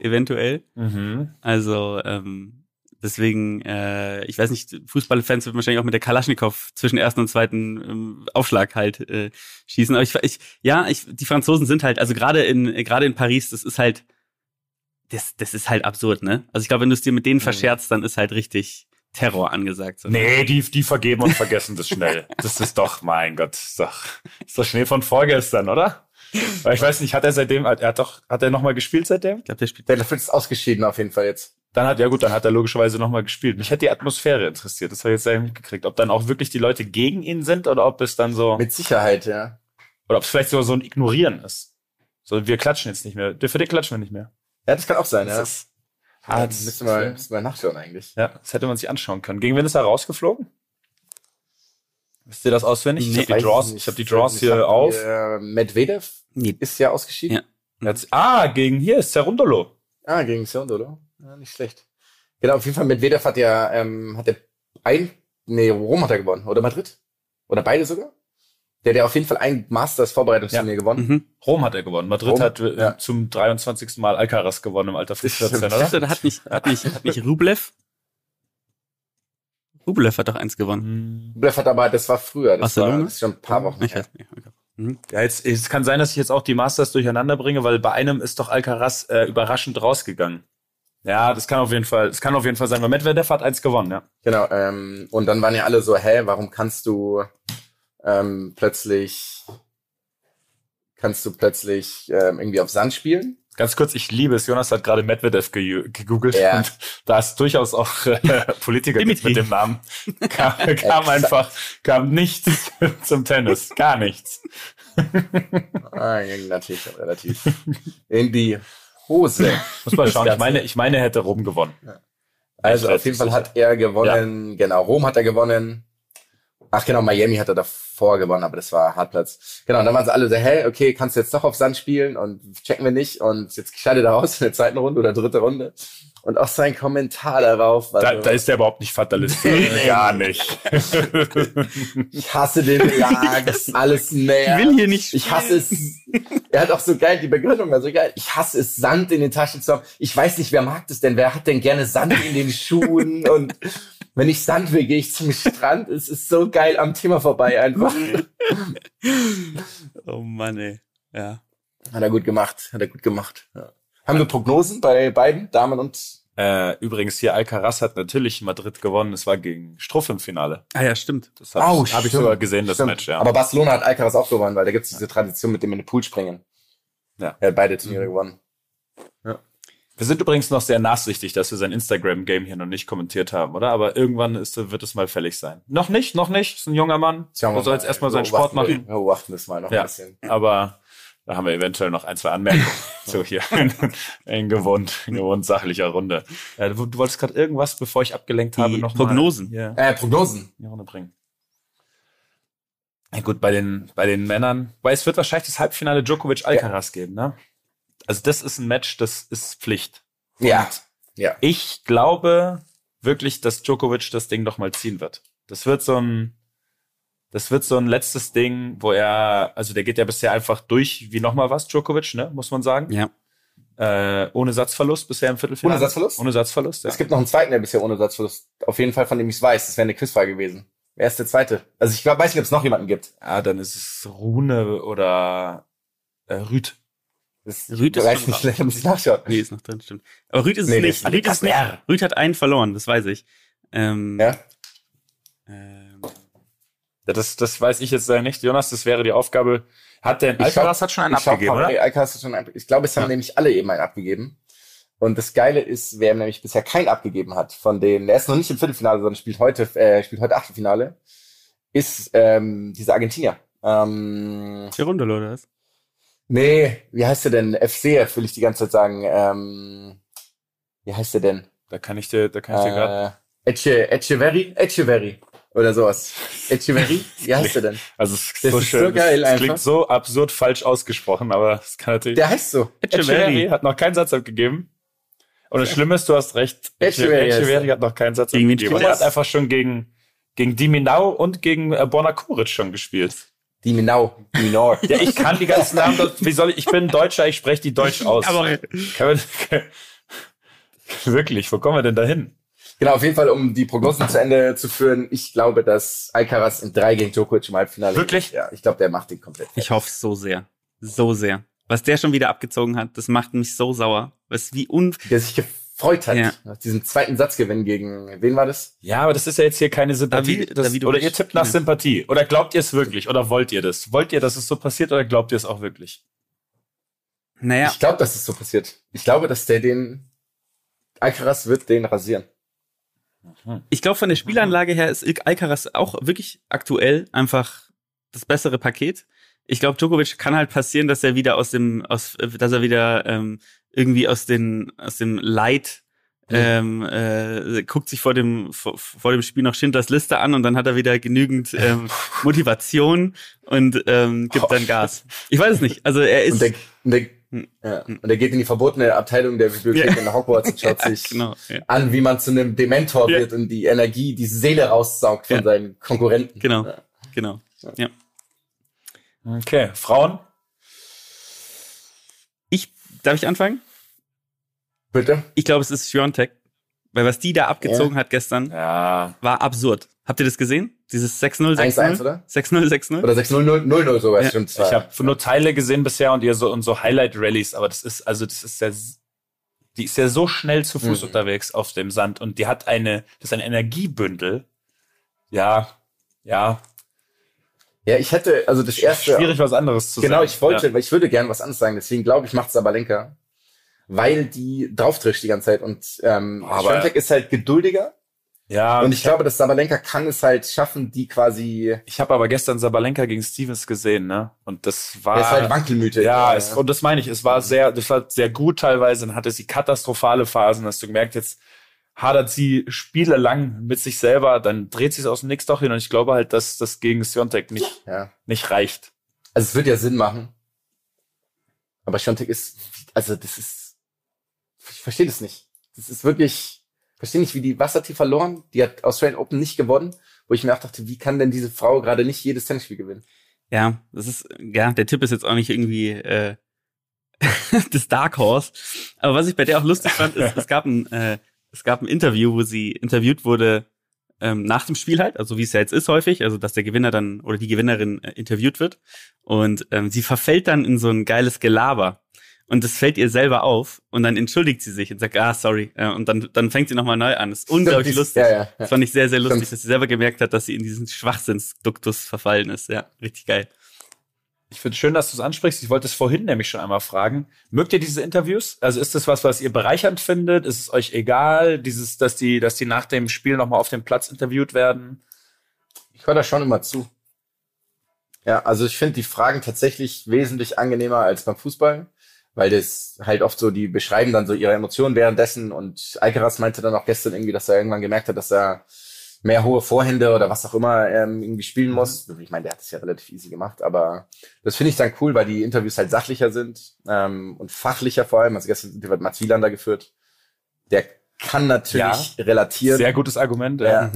Eventuell. Mhm. Also, ähm, deswegen, äh, ich weiß nicht, Fußballfans wird wahrscheinlich auch mit der Kalaschnikow zwischen ersten und zweiten ähm, Aufschlag halt äh, schießen. Aber ich, ich ja, ich, die Franzosen sind halt, also gerade in gerade in Paris, das ist halt, das, das ist halt absurd, ne? Also ich glaube, wenn du es dir mit denen Mhm. verscherzt, dann ist halt richtig, Terror angesagt. So. Nee, die, die vergeben und vergessen das schnell. Das ist doch, mein Gott, ist doch, ist doch Schnee von vorgestern, oder? Weil ich weiß nicht, hat er seitdem, er hat doch, hat er nochmal gespielt seitdem? Ich glaube, der spielt. Der ist ausgeschieden auf jeden Fall jetzt. Dann hat, ja gut, dann hat er logischerweise nochmal gespielt. Mich hat die Atmosphäre interessiert. Das habe ich jetzt nicht mitgekriegt. Ob dann auch wirklich die Leute gegen ihn sind oder ob es dann so, Mit Sicherheit, ja. oder ob es vielleicht sogar so ein Ignorieren ist. So, wir klatschen jetzt nicht mehr. Für den klatschen wir nicht mehr. Ja, das kann auch sein, Das ja. ist, ja ah, das das müssen wir, müssen wir nachschauen eigentlich. ja, das hätte man sich anschauen können. Gegen wen ist er rausgeflogen? Wisst ihr das auswendig? ich Nee. habe die Draws, ich hab die Draws hier auf. Äh, Medvedev Nee. ist ja ausgeschieden. Ja. Jetzt, ah, gegen hier ist Cerundolo. Ah, gegen Sondolo. Ja, nicht schlecht. Genau, auf jeden Fall Medvedev hat ja, ähm, hat der ein, nee, Rom hat er gewonnen. Oder Madrid? Oder beide sogar? Der, der auf jeden Fall ein Masters-Vorbereitungsturnier gewonnen. Mhm. Rom hat er gewonnen. Madrid Rom? hat äh, Ja. zum 23. Mal Alcaraz gewonnen im Alter von Das 14, stimmt. oder? Hat nicht, hat nicht, hat nicht Rublev? Rublev hat doch eins gewonnen. Hm. Bleff hat aber, das war früher. Das Barcelona? war das ist schon ein paar Wochen Ich her. weiß nicht. Okay. Mhm. Ja, jetzt, es kann sein, dass ich jetzt auch die Masters durcheinander bringe, weil bei einem ist doch Alcaraz äh, überraschend rausgegangen. Ja, das kann auf jeden Fall, das kann auf jeden Fall sein, weil Medvedev hat eins gewonnen, ja. Genau, ähm, und dann waren ja alle so, hä, warum kannst du ähm, plötzlich, kannst du plötzlich ähm, irgendwie auf Sand spielen? Ganz kurz, ich liebe es. Jonas hat gerade Medvedev ge gegoogelt Ja. und da ist durchaus auch äh, Politiker mit dem Namen. Kam, (laughs) kam einfach, kam nichts (laughs) zum Tennis. Gar nichts. Ah, ging natürlich relativ in die Hose. Muss mal Das schauen. Ich meine, ich meine, er hätte Rom gewonnen. Also Ich auf jeden Fall hat er gewonnen, genau, Rom hat er gewonnen. Ach genau, Miami hat er davor gewonnen, aber das war Hartplatz. Genau, und dann waren sie alle so, hä, okay, kannst du jetzt doch auf Sand spielen und checken wir nicht und jetzt scheidet er aus in der zweiten Runde oder dritte Runde. Und auch sein Kommentar darauf war Da, da ist der überhaupt nicht fatalistisch. Gar nicht. (laughs) ich hasse den Belag, alles mehr. Ich will hier nicht Ich hasse es. Er hat auch so geil, die Begründung war so geil. Ich hasse es, Sand in den Taschen zu haben. Ich weiß nicht, wer mag das denn? Wer hat denn gerne Sand in den Schuhen? Und wenn ich Sand will, gehe ich zum Strand. Es ist so geil am Thema vorbei einfach. (laughs) Oh Mann, ey. Ja. Hat er gut gemacht. Hat er gut gemacht. Ja. Haben wir Prognosen bei beiden, Damen und Äh, übrigens hier Alcaraz hat natürlich Madrid gewonnen. Es war gegen Struff im Finale. Ah ja, stimmt. Das habe Oh, hab ich sogar gesehen, das Stimmt. Match, ja. Aber Barcelona hat Alcaraz auch gewonnen, weil da gibt es diese Tradition mit dem in den Pool springen. Ja. Er hat beide Turniere gewonnen. Wir sind übrigens noch sehr nachsichtig, dass wir sein Instagram-Game hier noch nicht kommentiert haben, oder? Aber irgendwann ist, wird es mal fällig sein. Noch nicht, noch nicht. Ist ein junger Mann. Schauen wir Er soll jetzt erstmal seinen Sport machen. Wir, beobachten das mal noch Ja, ein bisschen. aber da haben wir eventuell noch ein, zwei Anmerkungen (laughs) zu hier in, in gewohnt, in gewohnt sachlicher Runde. Ja, du, du wolltest gerade irgendwas, bevor ich abgelenkt habe, Die noch Prognosen. Mal, ja, Äh, Prognosen. in die Runde bringen. Ja, gut, bei den, bei den Männern, weil es wird wahrscheinlich das Halbfinale Djokovic-Alcaraz geben, ne? Also das ist ein Match, das ist Pflicht. Ja. Ja. Ich glaube wirklich, dass Djokovic das Ding noch mal ziehen wird. Das wird so ein, das wird so ein letztes Ding, wo er, also der geht ja bisher einfach durch wie noch mal was, Djokovic, ne, muss man sagen. Ja. Äh, ohne Satzverlust bisher im Viertelfinale. Ohne Satzverlust? Ohne Satzverlust, ja. Es gibt noch einen zweiten, der bisher ohne Satzverlust. Auf jeden Fall, von dem ich es weiß. Das wäre eine Quizfrage gewesen. Wer ist der zweite? Also ich glaub, weiß nicht, ob es noch jemanden gibt. ja, dann ist es Rune oder äh, Rüd. Das Rüd ist weiß schon nicht, da muss ich nachschauen. Nee, ist noch drin, stimmt. Aber Rüd ist Nee, es nicht. Rüd ist nicht. Rüd hat einen verloren, das weiß ich. Ähm, Ja? ähm, Ja, das, das weiß ich jetzt leider nicht. Jonas, das wäre die Aufgabe. Hat denn Ich Alcaraz hat schon einen abgegeben, parallel, oder? Alcaraz hat schon einen, ich glaube, es haben Ja. nämlich alle eben einen abgegeben. Und das Geile ist, wer nämlich bisher keinen abgegeben hat, von denen, der ist noch nicht im Viertelfinale, sondern spielt heute, äh, spielt heute Achtelfinale, ist ähm, dieser Argentinier. Ähm, Tirundolo oder was? Nee, wie heißt der denn? FC, will ich die ganze Zeit sagen. Ähm, wie heißt der denn? Da kann ich dir, da kann ich dir gerade. Äh, Eche, Echeverri? Echeverri. Oder sowas. Echeverri? (laughs) Wie heißt der denn? Also es ist Das so ist schön. so geil das einfach. klingt so absurd falsch ausgesprochen, aber es kann natürlich. Der heißt so. Echeverri hat noch keinen Satz abgegeben. Und das Schlimme ist, du hast recht. Echeverri heißt Echeverri hat noch keinen Satz abgegeben. Er hat einfach schon gegen, gegen Diminau und gegen äh, Borna Kuric schon gespielt. Die Minau. Minor. (laughs) Ja, ich kann die ganzen Namen wie soll ich, ich bin Deutscher, ich spreche die Deutsch (laughs) aus. Aber Kann man, (laughs) wirklich, wo kommen wir denn da hin? Genau, auf jeden Fall, um die Prognosen zu Ende zu führen. Ich glaube, dass Alcaraz in drei gegen Djokovic im Halbfinale. Wirklich? Ja, ich glaube, der macht den komplett. ich hoffe so sehr. So sehr. Was der schon wieder abgezogen hat, das macht mich so sauer. Was wie un Der sich gefreut hat. Ja. Nach diesem zweiten Satzgewinn gegen, wen war das? Ja, aber das ist ja jetzt hier keine Sympathie. David- das, Davidovic. oder ihr tippt nach Ja. Sympathie. Oder glaubt ihr es wirklich? Oder wollt ihr das? Wollt ihr, dass es so passiert oder glaubt ihr es auch wirklich? Naja, Ich glaube, dass es so passiert. Ich glaube, dass der den, Alcaraz wird den rasieren. ich glaube, von der Spielanlage her ist Alcaraz auch wirklich aktuell einfach das bessere Paket. Ich glaube, Djokovic kann halt passieren, dass er wieder aus dem, aus, dass er wieder ähm, irgendwie aus den, aus dem Leid ähm, äh, guckt sich vor dem vor, vor dem Spiel noch Schindlers Liste an und dann hat er wieder genügend ähm, (laughs) Motivation und ähm, gibt dann Gas. Ich weiß es nicht. Also er ist Und der, und der, Hm. ja, und der geht in die verbotene Abteilung der Bibliothek Ja. in Hogwarts und (laughs) schaut sich genau. Ja. an, wie man zu einem Dementor Ja. wird und die Energie, die Seele raussaugt von Ja. seinen Konkurrenten. Genau. Ja. Genau. Ja. Okay. Frauen? Darf ich anfangen? Bitte? Ich glaube, es ist Schwiontek. Weil was die da abgezogen hat gestern, Ja. war absurd. Habt ihr das gesehen? Dieses 6-0, 1-1, 6-0? oder? 6-0, 6-0? Oder 6-0, 0 0 sogar, Ja. stimmt. Ich habe nur Teile gesehen bisher und ihr so und so Highlight Rallies, aber das ist also das ist ja die ist ja so schnell zu Fuß Mhm. unterwegs auf dem Sand und die hat eine das ist ein Energiebündel. Ja, ja, Ja, ich hätte, also das erste. schwierig was anderes zu Genau, sagen. ich wollte, Ja. weil ich würde gern was anderes sagen, deswegen glaube ich, macht Sabalenka. Weil die draufdrischt die ganze Zeit und ähm, Aber- Schwiontek ist halt geduldiger Ja, und ich glaube, dass Sabalenka kann es halt schaffen, die quasi, ich habe aber gestern Sabalenka gegen Stevens gesehen, ne? Und das war er ist halt wankelmütig. Ja, es, und das meine ich, es war sehr, das war sehr gut teilweise, dann hatte sie katastrophale Phasen, hast du gemerkt, jetzt hadert sie Spiele lang mit sich selber, dann dreht sie es aus dem Nix doch hin und ich glaube halt, dass das gegen Siontek nicht, ja. nicht reicht. Also es wird ja Sinn machen. Aber Schwiontek ist, also das ist, ich verstehe das nicht. Das ist wirklich, ich verstehe nicht, wie die Wassertief verloren. Die hat Australian Open nicht gewonnen, wo ich mir auch dachte, wie kann denn diese Frau gerade nicht jedes Tennisspiel gewinnen? Ja, das ist, ja, der Tipp ist jetzt auch nicht irgendwie äh, (laughs) das Dark Horse. Aber was ich bei der auch lustig fand, ist, es gab ein, äh, es gab ein Interview, wo sie interviewt wurde ähm, nach dem Spiel halt, also wie es ja jetzt ist häufig, also dass der Gewinner dann oder die Gewinnerin äh, interviewt wird. Und ähm, sie verfällt dann in so ein geiles Gelaber. Und das fällt ihr selber auf und dann entschuldigt sie sich und sagt, ah, sorry. Äh, Und dann, dann fängt sie nochmal neu an. Das ist unglaublich Stimmt, lustig. Ja, ja, ja. Das fand ich sehr, sehr lustig, Stimmt. dass sie selber gemerkt hat, dass sie in diesen Schwachsinnsduktus verfallen ist. Ja, richtig geil. Ich finde schön, dass du es ansprichst. Ich wollte es vorhin nämlich schon einmal fragen. Mögt ihr diese Interviews? Also ist das was, was ihr bereichernd findet? Ist es euch egal, dieses, dass die, dass die nach dem Spiel nochmal auf dem Platz interviewt werden? Ich höre da schon immer zu. Ja, also ich finde die Fragen tatsächlich wesentlich angenehmer als beim Fußball, weil das halt oft so, die beschreiben dann so ihre Emotionen währenddessen und Alcaraz meinte dann auch gestern irgendwie, dass er irgendwann gemerkt hat, dass er mehr hohe Vorhände oder was auch immer ähm, irgendwie spielen muss. Ich meine, der hat es ja relativ easy gemacht, aber das finde ich dann cool, weil die Interviews halt sachlicher sind ähm, und fachlicher vor allem. Also gestern wird Mats Wielander geführt. Der kann natürlich relatieren. Sehr gutes Argument. Ja.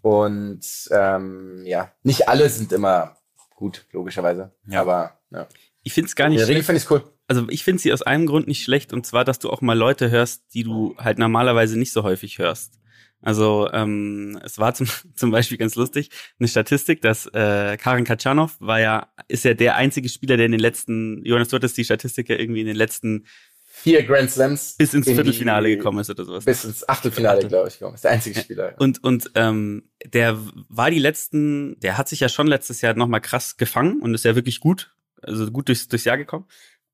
Und ähm, ja, nicht alle sind immer gut, logischerweise. Ja. Aber ja. Ich find's gar in nicht der Regel schlecht. finde ich cool. Also ich finde sie aus einem Grund nicht schlecht, und zwar, dass du auch mal Leute hörst, die du halt normalerweise nicht so häufig hörst. Also ähm, es war zum, (laughs) zum Beispiel ganz lustig, eine Statistik, dass äh, Karin Katschanov war ja, ist ja der einzige Spieler, der in den letzten, Jonas, du hattest die Statistik ja irgendwie in den letzten Vier Grand Slams bis ins in die- Viertelfinale gekommen ist oder sowas. Bis ins Achtelfinale, Achtel. glaube ich, gekommen. Ist der einzige Spieler. Und, und ähm, der war die letzten, der hat sich ja schon letztes Jahr nochmal krass gefangen und ist ja wirklich gut, also gut durchs, durchs Jahr gekommen.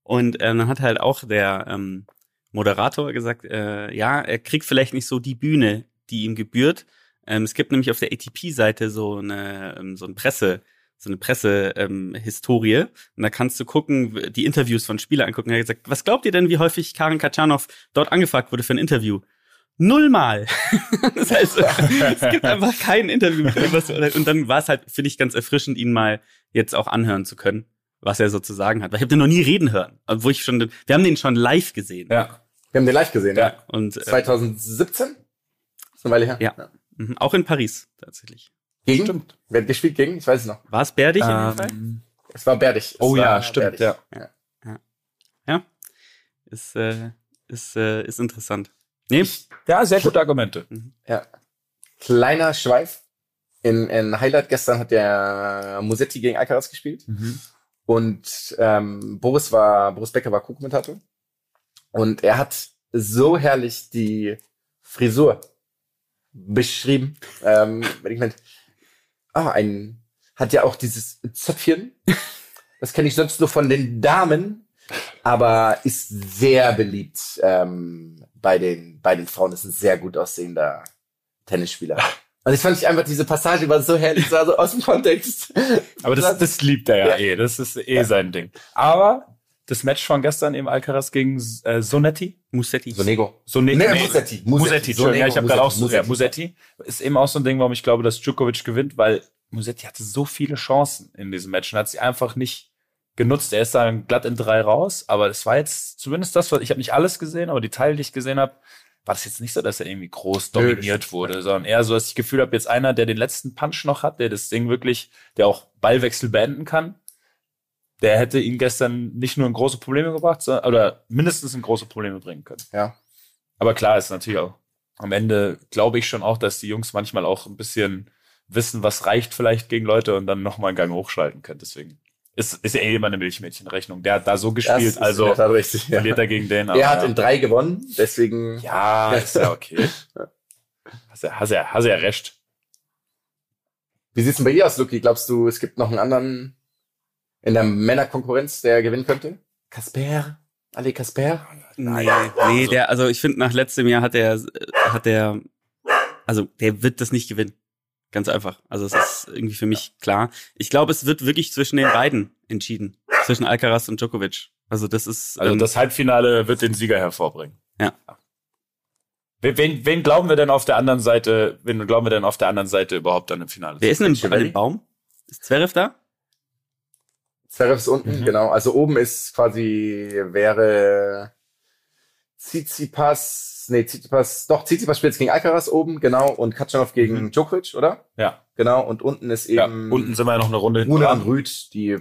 Und äh, dann hat halt auch der ähm, Moderator gesagt, äh, ja, er kriegt vielleicht nicht so die Bühne, die ihm gebührt. Ähm, es gibt nämlich auf der ATP-Seite so eine, ähm, so ein Presse, so eine Presse-Historie. Ähm, und da kannst du gucken, die Interviews von Spielern angucken. Er hat gesagt, was glaubt ihr denn, wie häufig Karin Katschanov dort angefragt wurde für ein Interview? Nullmal. (laughs) das heißt, (laughs) es gibt einfach kein Interview mit irgendwas. Und dann war es halt, finde ich, ganz erfrischend, ihn mal jetzt auch anhören zu können, was er so zu sagen hat. Weil ich habe den noch nie reden hören. Obwohl ich schon, wir haben den schon live gesehen. Ja. Wir haben den live gesehen, ja. Und äh, 2017? Ist eine Weile her. Ja. mhm, auch in Paris tatsächlich. Gegen? Stimmt. Wer hat gespielt gegen? Ich weiß es noch. War es Berdig in dem Fall? Ähm, Es war Berdig. Es oh war ja, stimmt, Berdig. ja. Ja. Ist, äh, ist, äh, ist interessant. Nee, Ja, sehr gute Argumente. Ja. Kleiner Schweif. In, in Highlight gestern hat der Musetti gegen Alcaraz gespielt. Und ähm, Boris war, Boris Becker war Co-Kommentator. Und er hat so herrlich die Frisur beschrieben. Ähm, wenn ich mein, ah, ein, hat ja auch dieses Zöpfchen. Das kenne ich sonst nur von den Damen, aber ist sehr beliebt ähm, bei den bei den Frauen. Ist ein sehr gut aussehender Tennisspieler. Und ich fand ich einfach diese Passage war so herrlich, so also aus dem Kontext. Aber das, das liebt er ja, Ja. eh. Das ist eh sein Ding. Aber das Match von gestern eben Alcaraz gegen äh, Sonetti. Musetti. Sonego. Sonetti. Nee, Musetti. Musetti, Entschuldigung, ja, ich habe gerade auch so, ja, Musetti. Musetti. Ist eben auch so ein Ding, warum ich glaube, dass Djokovic gewinnt, weil Musetti hatte so viele Chancen in diesem Match und hat sie einfach nicht genutzt. Er ist dann glatt in drei raus, aber das war jetzt zumindest das, was ich habe nicht alles gesehen, aber die Teile, die ich gesehen habe, war das jetzt nicht so, dass er irgendwie groß Nö, dominiert stimmt. wurde, sondern eher so, dass ich das Gefühl habe, jetzt einer, der den letzten Punch noch hat, der das Ding wirklich, der auch Ballwechsel beenden kann, der hätte ihn gestern nicht nur in große Probleme gebracht, sondern, oder mindestens in große Probleme bringen können. Ja. Aber klar ist natürlich auch, am Ende glaube ich schon auch, dass die Jungs manchmal auch ein bisschen wissen, was reicht vielleicht gegen Leute und dann nochmal einen Gang hochschalten können. Deswegen ist, ist ja eh immer eine Milchmädchenrechnung. Der hat da so gespielt, also richtig. Ja. verliert er gegen den. Er hat aber- in drei gewonnen, deswegen ja, ist ja okay. Hast ja, hast ja, hast ja recht. Wie sieht's denn bei dir aus, Luki? Glaubst du, es gibt noch einen anderen in der Männerkonkurrenz, der gewinnen könnte? Kasper? Ali Kasper? Nee, nee, der, also ich finde, nach letztem Jahr hat der, hat der, also der wird das nicht gewinnen. Ganz einfach. Also es ist irgendwie für mich klar. Ich glaube, es wird wirklich zwischen den beiden entschieden. Zwischen Alcaraz und Djokovic. Also das ist, Also ähm, das Halbfinale wird den Sieger hervorbringen. Ja. Wen, wen, glauben wir denn auf der anderen Seite, wen glauben wir denn auf der anderen Seite überhaupt dann im Finale? wer ist denn bei Echeverry? dem Baum? Ist Zverev da? Zverev ist unten, Mhm. genau. Also oben ist quasi, wäre Tsitsipas, nee, Tsitsipas, doch, Tsitsipas spielt jetzt gegen Alcaraz oben, genau, und Katschanov gegen Mhm. Djokovic, oder? Ja. Genau, und unten ist ja. eben Unten sind wir ja noch eine Runde Rune und Rüd, die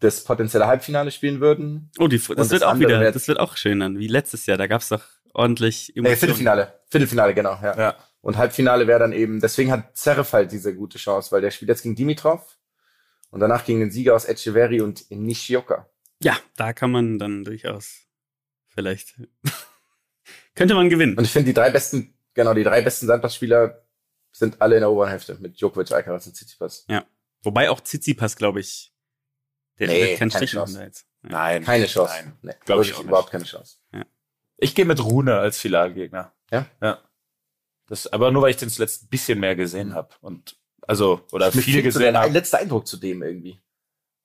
das potenzielle Halbfinale spielen würden. Oh, die, das das wird auch wieder, das wird auch schön dann, wie letztes Jahr. Da gab's doch ordentlich Nee, Emotionen. Viertelfinale. Viertelfinale, genau, ja. Ja. Und Halbfinale wäre dann eben, deswegen hat Zverev halt diese gute Chance, weil der spielt jetzt gegen Dimitrov und danach gegen den Sieger aus Echeverry und Nishioka. Ja, da kann man dann durchaus vielleicht (laughs) könnte man gewinnen. Und ich finde, die drei besten, genau, die drei besten Sandplatzspieler sind alle in der oberen Hälfte mit Djokovic, Alcaraz und Tsitsipas. Wobei auch Tsitsipas, glaube ich, der Nee, keinen keine Strich machen jetzt. Ja. Nein. Keine Chance. Nein. Nee, Glaub ich nicht. überhaupt keine Chance. Ich gehe mit Rune als Finalgegner. Ja? Ja. Das, aber nur weil ich den zuletzt ein bisschen mehr gesehen habe. Und also, oder Mir viel so gesehen der habe. letzte Eindruck zu dem irgendwie.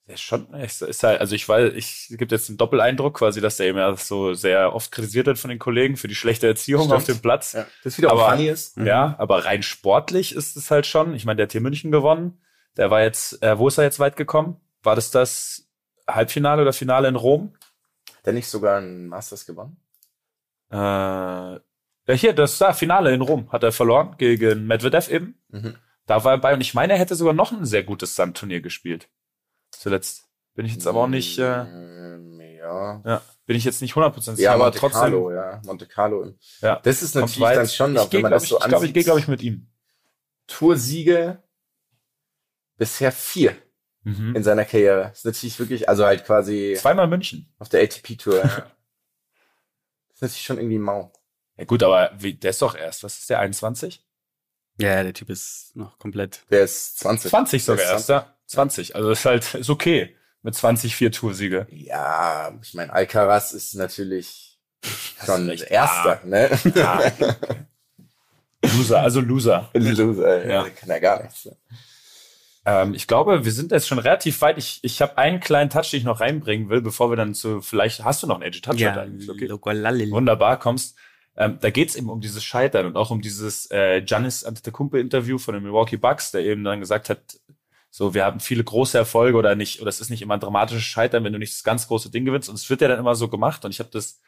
Der ist schon, ist, ist halt, also ich weiß, ich es gibt jetzt einen Doppeleindruck quasi, dass der eben ja so sehr oft kritisiert wird von den Kollegen für die schlechte Erziehung Stimmt. auf dem Platz. Ja. Das wieder Aber- auch funny ist. Mhm. Ja, aber rein sportlich ist es halt schon. Ich meine, der hat hier München gewonnen. Der war jetzt, äh, wo ist er jetzt weit gekommen? War das das Halbfinale oder Finale in Rom? Der nicht sogar ein Masters gewonnen? Äh, ja, hier, das da, Finale in Rom hat er verloren gegen Medvedev eben. Mhm. Da war er bei und ich meine, er hätte sogar noch ein sehr gutes Sandturnier gespielt. Zuletzt bin ich jetzt aber auch nicht, äh, Ähm, ja. ja, bin ich jetzt nicht 100% sicher, Ja, aber Monte trotzdem. Carlo, ja. Monte Carlo. Ja, Das ist natürlich dann schon, gehe, wenn man glaube das ich, so ich, glaub, ich, ansieht. gehe, glaube ich, mit ihm. Toursiege bisher vier Mhm. in seiner Karriere. Das ist natürlich wirklich, also halt quasi Zweimal München. auf der ATP-Tour. Ja. Das ist natürlich schon irgendwie mau. Ja gut, aber wie, der ist doch erst, was ist der, 21? Ja, der Typ ist noch komplett. Der ist 20. 20 sogar ist erst, ja. 20. Also ist halt, ist okay. Mit 20 vier Toursiege. Ja, ich meine, Alcaraz ist natürlich schon recht. Erster, ne? Ja. Loser, also Loser. Loser, Ja. ja. kann ja gar nichts. Ne? Ähm, ich glaube, wir sind jetzt schon relativ weit. Ich, ich habe einen kleinen Touch, den ich noch reinbringen will, bevor wir dann zu, vielleicht hast du noch einen Edge Touch Ja, okay? Wunderbar, kommst. Ähm, da geht's eben um dieses Scheitern und auch um dieses äh, Giannis Antetokounmpo-Interview von den Milwaukee Bucks, der eben dann gesagt hat, so, wir haben viele große Erfolge oder nicht, oder es ist nicht immer ein dramatisches Scheitern, wenn du nicht das ganz große Ding gewinnst. Und es wird ja dann immer so gemacht. Und ich habe das,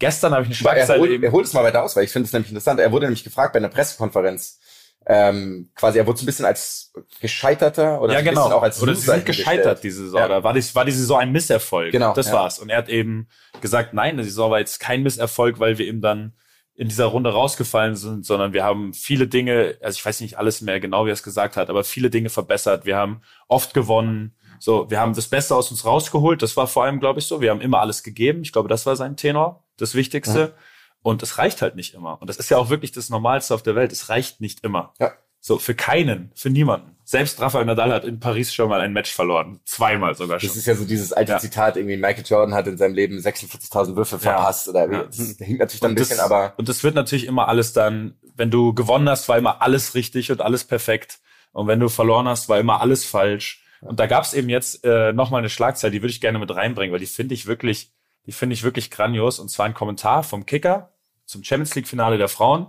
gestern habe ich eine Aber er, Schlagzeile holt, er holt es mal weiter aus, weil ich finde es nämlich interessant. Er wurde nämlich gefragt bei einer Pressekonferenz. Ähm, quasi, er wurde so ein bisschen als gescheiterter oder ja, so ein genau. bisschen auch als Oder sie Loser sind gescheitert, diese Saison. Ja. Oder war, die, war die Saison ein Misserfolg? Genau, Das ja. war's. Und er hat eben gesagt, nein, die Saison war jetzt kein Misserfolg, weil wir eben dann in dieser Runde rausgefallen sind, sondern wir haben viele Dinge, also ich weiß nicht alles mehr genau, wie er es gesagt hat, aber viele Dinge verbessert. Wir haben oft gewonnen. So, wir haben das Beste aus uns rausgeholt. Das war vor allem, glaube ich, so. Wir haben immer alles gegeben. Ich glaube, das war sein Tenor, das Wichtigste. Und es reicht halt nicht immer. Und das ist ja auch wirklich das Normalste auf der Welt. Es reicht nicht immer. Ja. So, für keinen, für niemanden. Selbst Rafael Nadal hat in Paris schon mal ein Match verloren. Zweimal sogar schon. Das ist ja so dieses alte Ja. Zitat, irgendwie Michael Jordan hat in seinem Leben 46.000 Würfe verpasst oder Ja. das hinkt natürlich dann ein das- bisschen, aber Und das wird natürlich immer alles dann, wenn du gewonnen hast, war immer alles richtig und alles perfekt. Und wenn du verloren hast, war immer alles falsch. Und da gab es eben jetzt äh, nochmal eine Schlagzeile, die würde ich gerne mit reinbringen, weil die finde ich wirklich, die finde ich wirklich grandios. Und zwar ein Kommentar vom Kicker zum Champions League Finale der Frauen.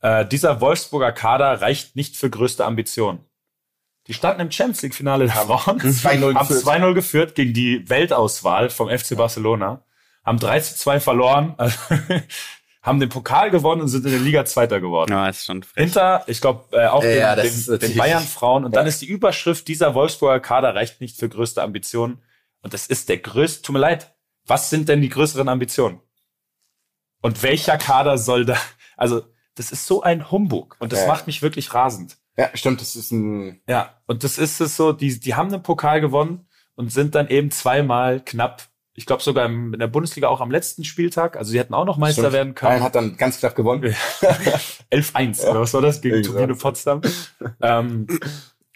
Äh, dieser Wolfsburger Kader reicht nicht für größte Ambitionen. Die standen im Champions League Finale der Frauen, 2-0 (laughs) haben geführt. 2-0 geführt gegen die Weltauswahl vom FC Barcelona, haben 3 zu 2 verloren, (laughs) haben den Pokal gewonnen und sind in der Liga Zweiter geworden. Ja, ist schon frech. Hinter, ich glaube, äh, auch Ja, den, ist den, den Bayern-Frauen. Und dann Ja. ist die Überschrift, dieser Wolfsburger Kader reicht nicht für größte Ambitionen. Und das ist der größte, tut mir leid, was sind denn die größeren Ambitionen? Und welcher Kader soll da, also, das ist so ein Humbug. Und das Ja. macht mich wirklich rasend. ja, stimmt, das ist ein Ja, und das ist es so, die, die haben den Pokal gewonnen und sind dann eben zweimal knapp, ich glaube sogar in der Bundesliga auch am letzten Spieltag, also sie hätten auch noch Meister stimmt. werden können. Bayern hat dann ganz knapp gewonnen. 11-1, (laughs) oder was war das? Gegen Turbine. Potsdam. ähm,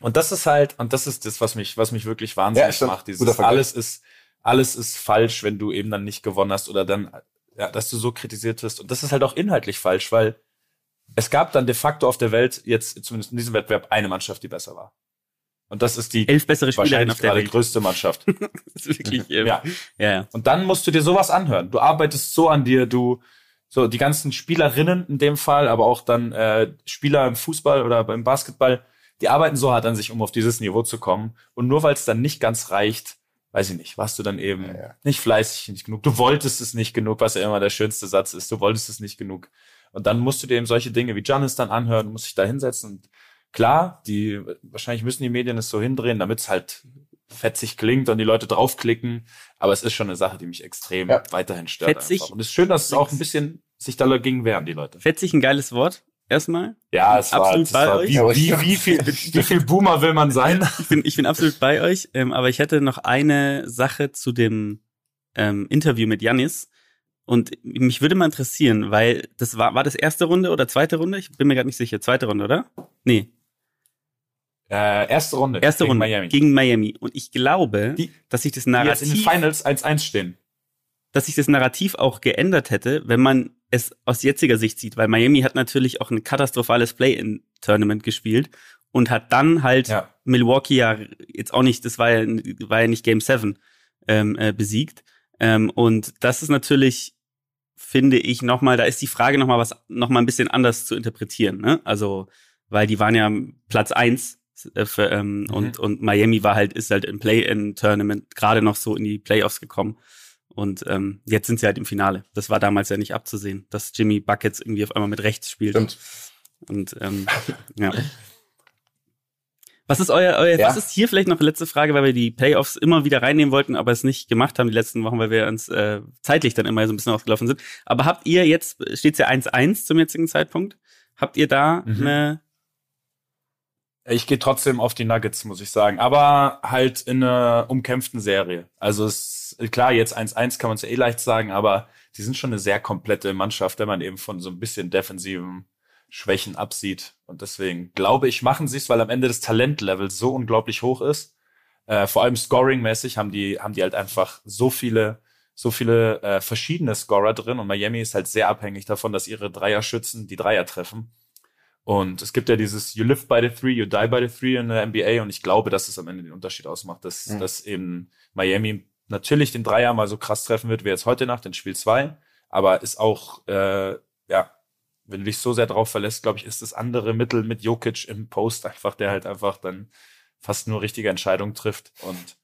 und das ist halt, und das ist das, was mich, was mich wirklich wahnsinnig Ja, macht. Dieses alles ist, alles ist falsch, wenn du eben dann nicht gewonnen hast oder dann, ja, dass du so kritisiert wirst. Und das ist halt auch inhaltlich falsch, weil es gab dann de facto auf der Welt jetzt, zumindest in diesem Wettbewerb, eine Mannschaft, die besser war. Und das ist die Elf bessere Spielerinnen wahrscheinlich auf der gerade Welt. größte Mannschaft. (laughs) Das ist wirklich, äh, ja. ja, ja. Und dann musst du dir sowas anhören. Du arbeitest so an dir, du so die ganzen Spielerinnen in dem Fall, aber auch dann äh, Spieler im Fußball oder beim Basketball, die arbeiten so hart an sich, um auf dieses Niveau zu kommen. Und nur weil es dann nicht ganz reicht, weiß ich nicht, warst du dann eben Ja, ja. nicht fleißig, nicht genug. Du wolltest es nicht genug, was ja immer der schönste Satz ist. Du wolltest es nicht genug. Und dann musst du dir eben solche Dinge wie Giannis dann anhören, musst dich da hinsetzen. Und klar, die wahrscheinlich müssen die Medien es so hindrehen, damit es halt fetzig klingt und die Leute draufklicken. Aber es ist schon eine Sache, die mich extrem Ja. weiterhin stört. Fetzig? einfach. Und es ist schön, dass es auch ein bisschen sich dagegen wehren, die Leute. Fetzig ein geiles Wort. Erstmal. Ja, es war, Absolut es bei war euch. wie, wie, wie, viel, wie viel Boomer will man sein? (laughs) Ich bin, ich bin absolut bei euch, ähm, aber ich hätte noch eine Sache zu dem ähm, Interview mit Janis. Und mich würde mal interessieren, weil das war, war das erste Runde oder zweite Runde? Ich bin mir gerade nicht sicher. Zweite Runde, oder? Nee, Äh, erste Runde. erste gegen Runde Miami. gegen Miami. Und ich glaube, Die- dass sich das die jetzt in den Narrativ, Finals 1-1 stehen. dass sich das Narrativ auch geändert hätte, wenn man es aus jetziger Sicht sieht, weil Miami hat natürlich auch ein katastrophales Play-in-Tournament gespielt und hat dann halt Ja. Milwaukee ja jetzt auch nicht, das war ja, war ja nicht Game 7 ähm, äh, besiegt. Ähm, und das ist natürlich, finde ich, nochmal, da ist die Frage nochmal was, nochmal ein bisschen anders zu interpretieren. Ne? Also, weil die waren ja Platz eins äh, für, ähm, Mhm. und, und Miami war halt, ist halt im Play-in-Tournament gerade noch so in die Playoffs gekommen. Und ähm, jetzt sind sie halt im Finale. Das war damals ja nicht abzusehen, dass Jimmy Buckets irgendwie auf einmal mit rechts spielt. Stimmt. Und ähm, ja. (laughs) Was ist euer, euer Ja. was ist hier vielleicht noch eine letzte Frage, weil wir die Playoffs immer wieder reinnehmen wollten, aber es nicht gemacht haben die letzten Wochen, weil wir uns äh, zeitlich dann immer so ein bisschen ausgelaufen sind. Aber habt ihr jetzt, steht's ja 1-1 zum jetzigen Zeitpunkt, habt ihr da Mhm. eine, Ich gehe trotzdem auf die Nuggets, muss ich sagen. Aber halt in einer umkämpften Serie. Also es klar, jetzt 1-1 kann man es ja eh leicht sagen, aber die sind schon eine sehr komplette Mannschaft, wenn man eben von so ein bisschen defensiven Schwächen absieht. Und deswegen glaube ich, machen sie es, weil am Ende das Talentlevel so unglaublich hoch ist. Äh, vor allem scoring-mäßig haben die, haben die halt einfach so viele, so viele äh, verschiedene Scorer drin. Und Miami ist halt sehr abhängig davon, dass ihre Dreierschützen die Dreier treffen. Und es gibt ja dieses You live by the three, you die by the three in der NBA und ich glaube, dass es am Ende den Unterschied ausmacht, dass, Mhm. dass eben Miami natürlich den Dreier mal so krass treffen wird wie jetzt heute Nacht in Spiel zwei, aber ist auch, äh, ja, wenn du dich so sehr drauf verlässt, glaube ich, ist das andere Mittel mit Jokic im Post einfach, der halt einfach dann fast nur richtige Entscheidungen trifft und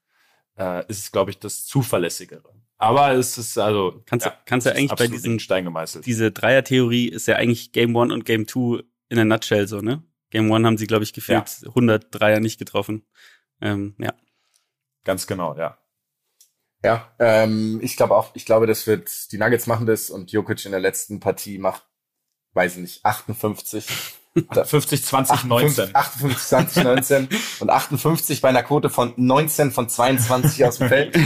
äh, ist es, glaube ich, das zuverlässigere. Aber es ist also Kannst du- kannst ist eigentlich bei diesen- in Stein gemeißelt. diese Dreier-Theorie ist ja eigentlich Game One und Game Two in a nutshell so, ne? Game One haben sie, glaube ich, gefühlt 100 Dreier nicht getroffen. Ähm, ja. Ganz genau, ja. Ja, ähm, ich glaube auch, ich glaube, das wird, die Nuggets machen das und Jokic in der letzten Partie macht, weiß ich nicht, 58. 50, 20, 19. 58, 20, 19 und 58 bei einer Quote von 19 von 22 aus dem Feld.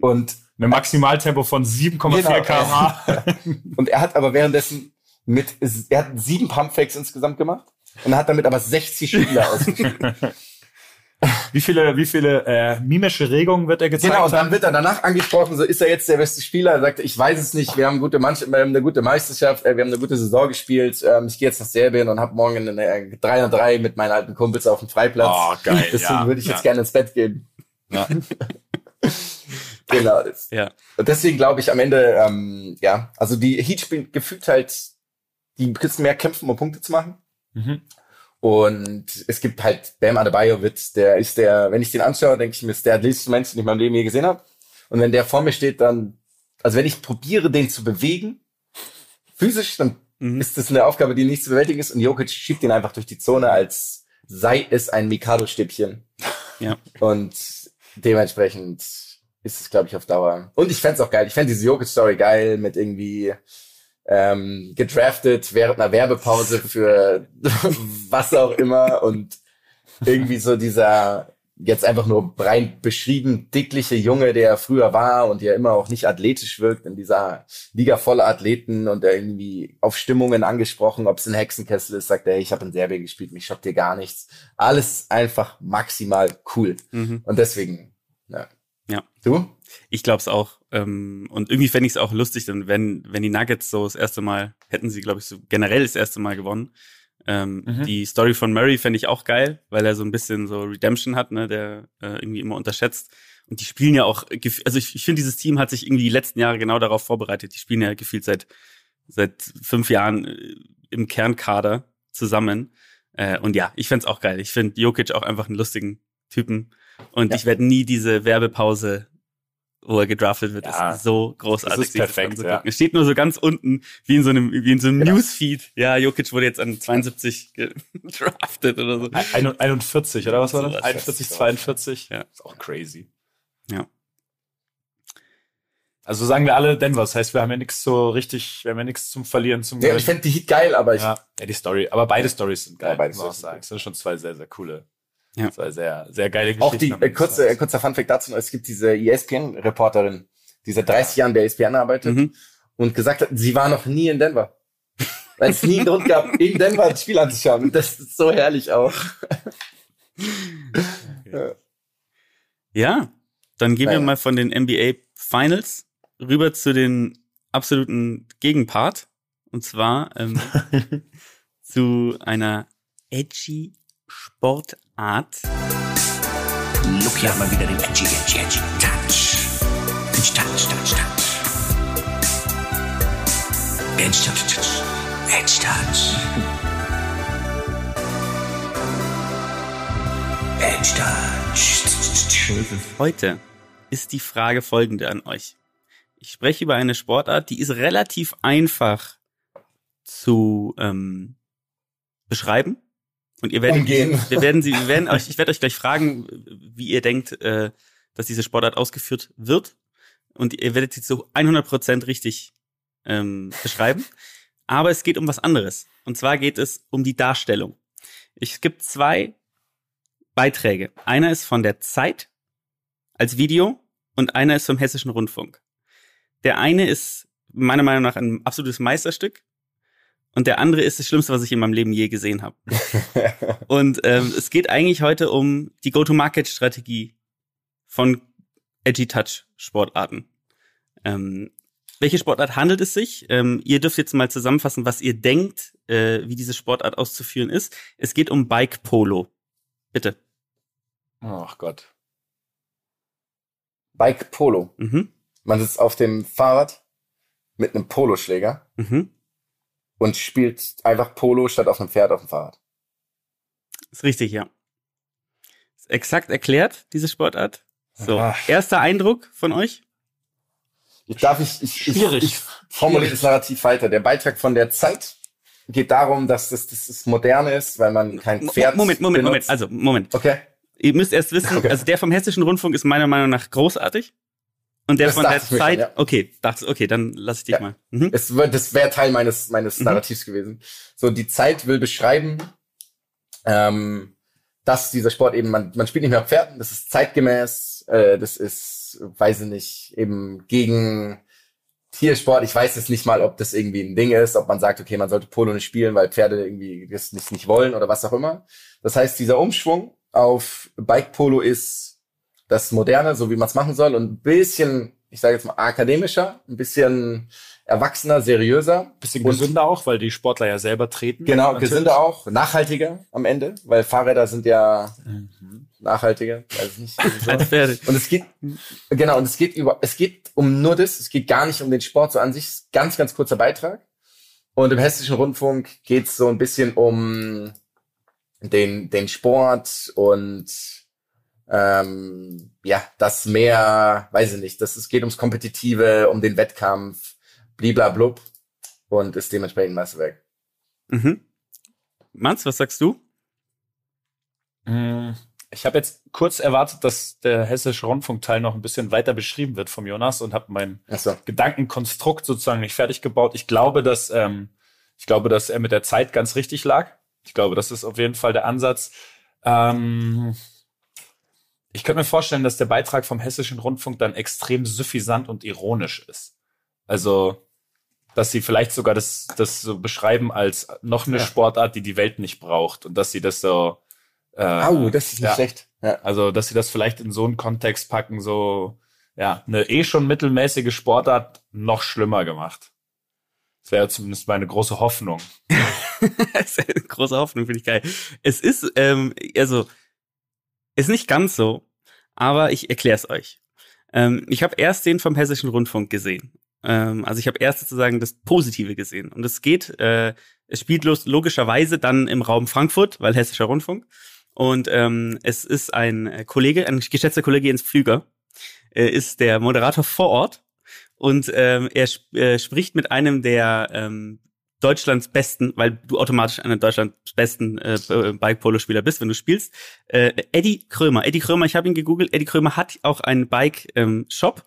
Und Eine Maximaltempo von 7,4 Genau. km/h. (laughs) Und er hat aber währenddessen mit, er hat sieben Pumpfakes insgesamt gemacht und hat damit aber 60 Spieler ausgespielt. (laughs) Wie viele, wie viele äh, mimische Regungen wird er gezeigt Genau, und dann wird er danach angesprochen, so ist er jetzt der beste Spieler. Er sagt, ich weiß es nicht, wir haben, gute Mannschaft, wir haben eine gute Meisterschaft, äh, wir haben eine gute Saison gespielt. Ähm, ich gehe jetzt nach Serbien und habe morgen eine äh, 3 und 3 mit meinen alten Kumpels auf dem Freiplatz. Oh, geil, (laughs) Deswegen ja, würde ich jetzt ja. gerne ins Bett gehen. Ja. (laughs) genau. Das. Ja. Und deswegen glaube ich am Ende, ähm, ja, also die Heat spielen gefühlt halt, die müssen mehr kämpfen, um Punkte zu machen. Mhm. Und es gibt halt Bam Adebayo wird, der ist der, wenn ich den anschaue, denke ich mir, ist der athletischste Mensch, den ich in meinem Leben je gesehen habe. Und wenn der vor mir steht, dann, also wenn ich probiere, den zu bewegen, physisch, dann Mhm. ist das eine Aufgabe, die nicht zu bewältigen ist. Und Jokic schiebt ihn einfach durch die Zone, als sei es ein Mikado-Stäbchen. Ja. Und dementsprechend ist es, glaube ich, auf Dauer. Und ich fänd's auch geil. Ich fänd diese Jokic-Story geil mit irgendwie ähm, gedraftet während einer Werbepause für was auch immer und irgendwie so dieser jetzt einfach nur rein beschrieben dickliche Junge, der er früher war und der immer auch nicht athletisch wirkt in dieser Liga voller Athleten und der irgendwie auf Stimmungen angesprochen, ob es ein Hexenkessel ist, sagt er, ich habe in Serbien gespielt, mich schockt dir gar nichts. Alles einfach maximal cool. Mhm. Und deswegen, ja. Du? Ich glaube es auch. Ähm, und irgendwie fände ich es auch lustig, denn wenn, wenn die Nuggets so das erste Mal, hätten sie, glaube ich, so generell das erste Mal gewonnen. Ähm, Mhm. Die Story von Murray fände ich auch geil, weil er so ein bisschen so Redemption hat, ne, der äh, irgendwie immer unterschätzt. Und die spielen ja auch, also ich, ich finde, dieses Team hat sich irgendwie die letzten Jahre genau darauf vorbereitet. Die spielen ja gefühlt seit, seit fünf Jahren äh, im Kernkader zusammen. Äh, und ja, ich fänd's auch geil. Ich finde Jokic auch einfach einen lustigen Typen. Und Ja. ich werde nie diese Werbepause, wo er gedraftet wird, Ja, ist so großartig. das ist perfekt, anzugucken. ja. Es steht nur so ganz unten, wie in so einem, wie in so einem Newsfeed. Ja, Jokic wurde jetzt an 72 (laughs) gedraftet oder so. Ein- 41, oder was war das? Sowas. 41, 42. Ja. Ist auch crazy. Ja. Also sagen wir alle Denver. Das heißt, wir haben ja nichts so richtig, wir haben ja nichts zum Verlieren, zum Ja, ich fände die Heat geil, aber ich, ja. ja, die Story. Aber beide Stories sind geil, Ja, beide muss man auch sagen. Das sind schon zwei sehr, sehr coole, Ja. zwei sehr, sehr geile Geschichten. Auch die, äh, kurze, äh, kurzer Funfact dazu, noch, es gibt diese ESPN-Reporterin, die seit 30 Jahren bei ESPN arbeitet Mhm. und gesagt hat, sie war noch nie in Denver. Weil es nie einen Grund gab, in Denver ein Spiel anzuschauen. Das ist so herrlich auch. Ja, dann gehen wir Naja. mal von den NBA Finals rüber zu den absoluten Gegenpart. Und zwar ähm, (laughs) zu einer edgy Sportart. Look, hier haben wir wieder den edgy, edgy, edgy Touch. Touch, touch, touch, touch. Edge, touch, touch. Edge, touch. Edge, touch. Heute ist die Frage folgende an euch. Ich spreche über eine Sportart, die ist relativ einfach zu ähm, beschreiben. Und ihr werdet, Umgehen. (laughs) wir werden sie, wir werden euch, ich werde euch gleich fragen, wie ihr denkt, äh, dass diese Sportart ausgeführt wird. Und ihr werdet sie zu 100% richtig ähm, beschreiben. Aber es geht um was anderes. Und zwar geht es um die Darstellung. Es gibt zwei Beiträge. Einer ist von der Zeit als Video und einer ist vom Hessischen Rundfunk. Der eine ist meiner Meinung nach ein absolutes Meisterstück und der andere ist das Schlimmste, was ich in meinem Leben je gesehen habe. (laughs) und ähm, es geht eigentlich heute um die Go-to-Market-Strategie von Edgy Touch Sportarten. Ähm, welche Sportart handelt es sich? Ähm, ihr dürft jetzt mal zusammenfassen, was ihr denkt, äh, wie diese Sportart auszuführen ist. Es geht um Bike Polo. Bitte. Ach Gott. Bike Polo. Mhm. Man sitzt auf dem Fahrrad mit einem Poloschläger Mhm. Und spielt einfach Polo statt auf einem Pferd auf dem Fahrrad. Ist richtig, ja. Ist exakt erklärt, diese Sportart. So, Ah. erster Eindruck von euch? Ich darf ich, ich, ich, Schwierig. ich formuliere das Narrativ weiter. Der Beitrag von der Zeit geht darum, dass das, das, das moderne ist, weil man kein Pferd Moment, Moment, Moment. benutzt. Also, Moment. Okay. Ihr müsst erst wissen, Okay. also der vom Hessischen Rundfunk ist meiner Meinung nach großartig. Und der Das von der Zeit, schon, ja. okay, dachte, okay, dann lass ich dich Ja. mal. Mhm. Es das wäre Teil meines, meines Mhm. Narrativs gewesen. So, die Zeit will beschreiben, ähm, dass dieser Sport eben, man, man spielt nicht mehr auf Pferden, das ist zeitgemäß, äh, das ist weiß ich nicht, eben gegen Tiersport. Ich weiß jetzt nicht mal, ob das irgendwie ein Ding ist, ob man sagt, okay, man sollte Polo nicht spielen, weil Pferde irgendwie das nicht, nicht wollen oder was auch immer. Das heißt, dieser Umschwung auf Bike Polo ist das Moderne, so wie man es machen soll und ein bisschen, ich sage jetzt mal akademischer, ein bisschen erwachsener, seriöser. Bisschen Und- gesünder auch, weil die Sportler ja selber treten. Genau, Natürlich. gesünder auch, nachhaltiger am Ende, weil Fahrräder sind ja nachhaltiger, weiß ich nicht. (laughs) Und es geht, genau, und es geht über, es geht um nur das, es geht gar nicht um den Sport so an sich, ganz, ganz kurzer Beitrag. Und im Hessischen Rundfunk geht es so ein bisschen um den, den Sport und ähm, ja, das mehr, weiß ich nicht, das, es geht ums Kompetitive, um den Wettkampf, bliblablub und ist dementsprechend Meisterwerk. Mhm. Mans, was sagst du? Mm, Ich habe jetzt kurz erwartet, dass der hessische Rundfunkteil noch ein bisschen weiter beschrieben wird vom Jonas und habe mein Achso. Gedankenkonstrukt sozusagen nicht fertig gebaut. Ich glaube, dass ähm, ich glaube, dass er mit der Zeit ganz richtig lag. Ich glaube, das ist auf jeden Fall der Ansatz. Ähm, ich könnte mir vorstellen, dass der Beitrag vom Hessischen Rundfunk dann extrem suffisant und ironisch ist. Also, dass sie vielleicht sogar das, das so beschreiben als noch eine Ja. Sportart, die die Welt nicht braucht und dass sie das so. Äh, Au, das ist nicht ja. schlecht. Ja. also, dass sie das vielleicht in so einen Kontext packen, so, ja, eine eh schon mittelmäßige Sportart noch schlimmer gemacht. Das wäre zumindest meine große Hoffnung. (laughs) Große Hoffnung, finde ich geil. Es ist, ähm, also, ist nicht ganz so, aber ich erkläre es euch. Ähm, ich habe erst den vom Hessischen Rundfunk gesehen. Ähm, also ich habe erst sozusagen das Positive gesehen. Und es geht, äh, es spielt los, logischerweise dann im Raum Frankfurt, weil Hessischer Rundfunk. Und ähm, es ist ein äh, Kollege, ein geschätzter Kollege Jens Pflüger, äh, ist der Moderator vor Ort. Und ähm, er sp äh, spricht mit einem der ähm, Deutschlands besten, weil du automatisch einer Deutschlands besten äh, Bike-Polo-Spieler bist, wenn du spielst. Äh, Eddie Krömer. Eddie Krömer, ich habe ihn gegoogelt. Eddie Krömer hat auch einen Bike-Shop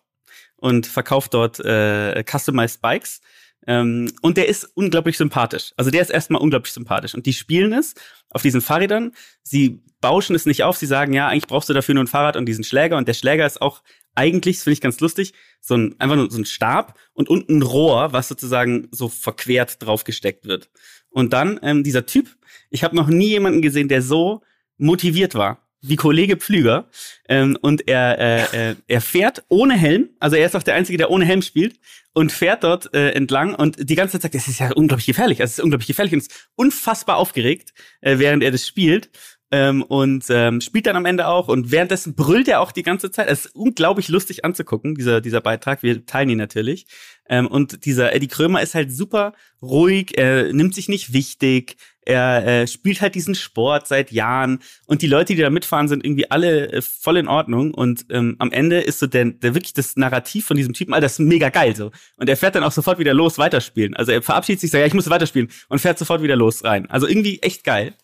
und verkauft dort äh, Customized Bikes. Ähm, und der ist unglaublich sympathisch. Also der ist erstmal unglaublich sympathisch. Und die spielen es auf diesen Fahrrädern. Sie bauschen es nicht auf. Sie sagen, ja, eigentlich brauchst du dafür nur ein Fahrrad und diesen Schläger. Und der Schläger ist auch eigentlich, das finde ich ganz lustig, so ein, einfach nur so ein Stab und unten ein Rohr, was sozusagen so verquert draufgesteckt wird. Und dann ähm, dieser Typ, ich habe noch nie jemanden gesehen, der so motiviert war wie Kollege Pflüger. Ähm, und er, äh, äh, er fährt ohne Helm, also er ist auch der Einzige, der ohne Helm spielt und fährt dort äh, entlang und die ganze Zeit sagt, das ist ja unglaublich gefährlich, es ist unglaublich gefährlich und ist unfassbar aufgeregt, äh, während er das spielt. Ähm, und ähm, spielt dann am Ende auch und währenddessen brüllt er auch die ganze Zeit. Es ist unglaublich lustig anzugucken, dieser, dieser Beitrag. Wir teilen ihn natürlich. Ähm, und dieser Eddie Krömer ist halt super ruhig, er nimmt sich nicht wichtig, er äh, spielt halt diesen Sport seit Jahren und die Leute, die da mitfahren, sind irgendwie alle äh, voll in Ordnung und ähm, am Ende ist so der, der wirklich das Narrativ von diesem Typen, Alter, das ist mega geil so. Und er fährt dann auch sofort wieder los weiterspielen. Also er verabschiedet sich, sagt, ja, ich muss weiterspielen und fährt sofort wieder los rein. Also irgendwie echt geil.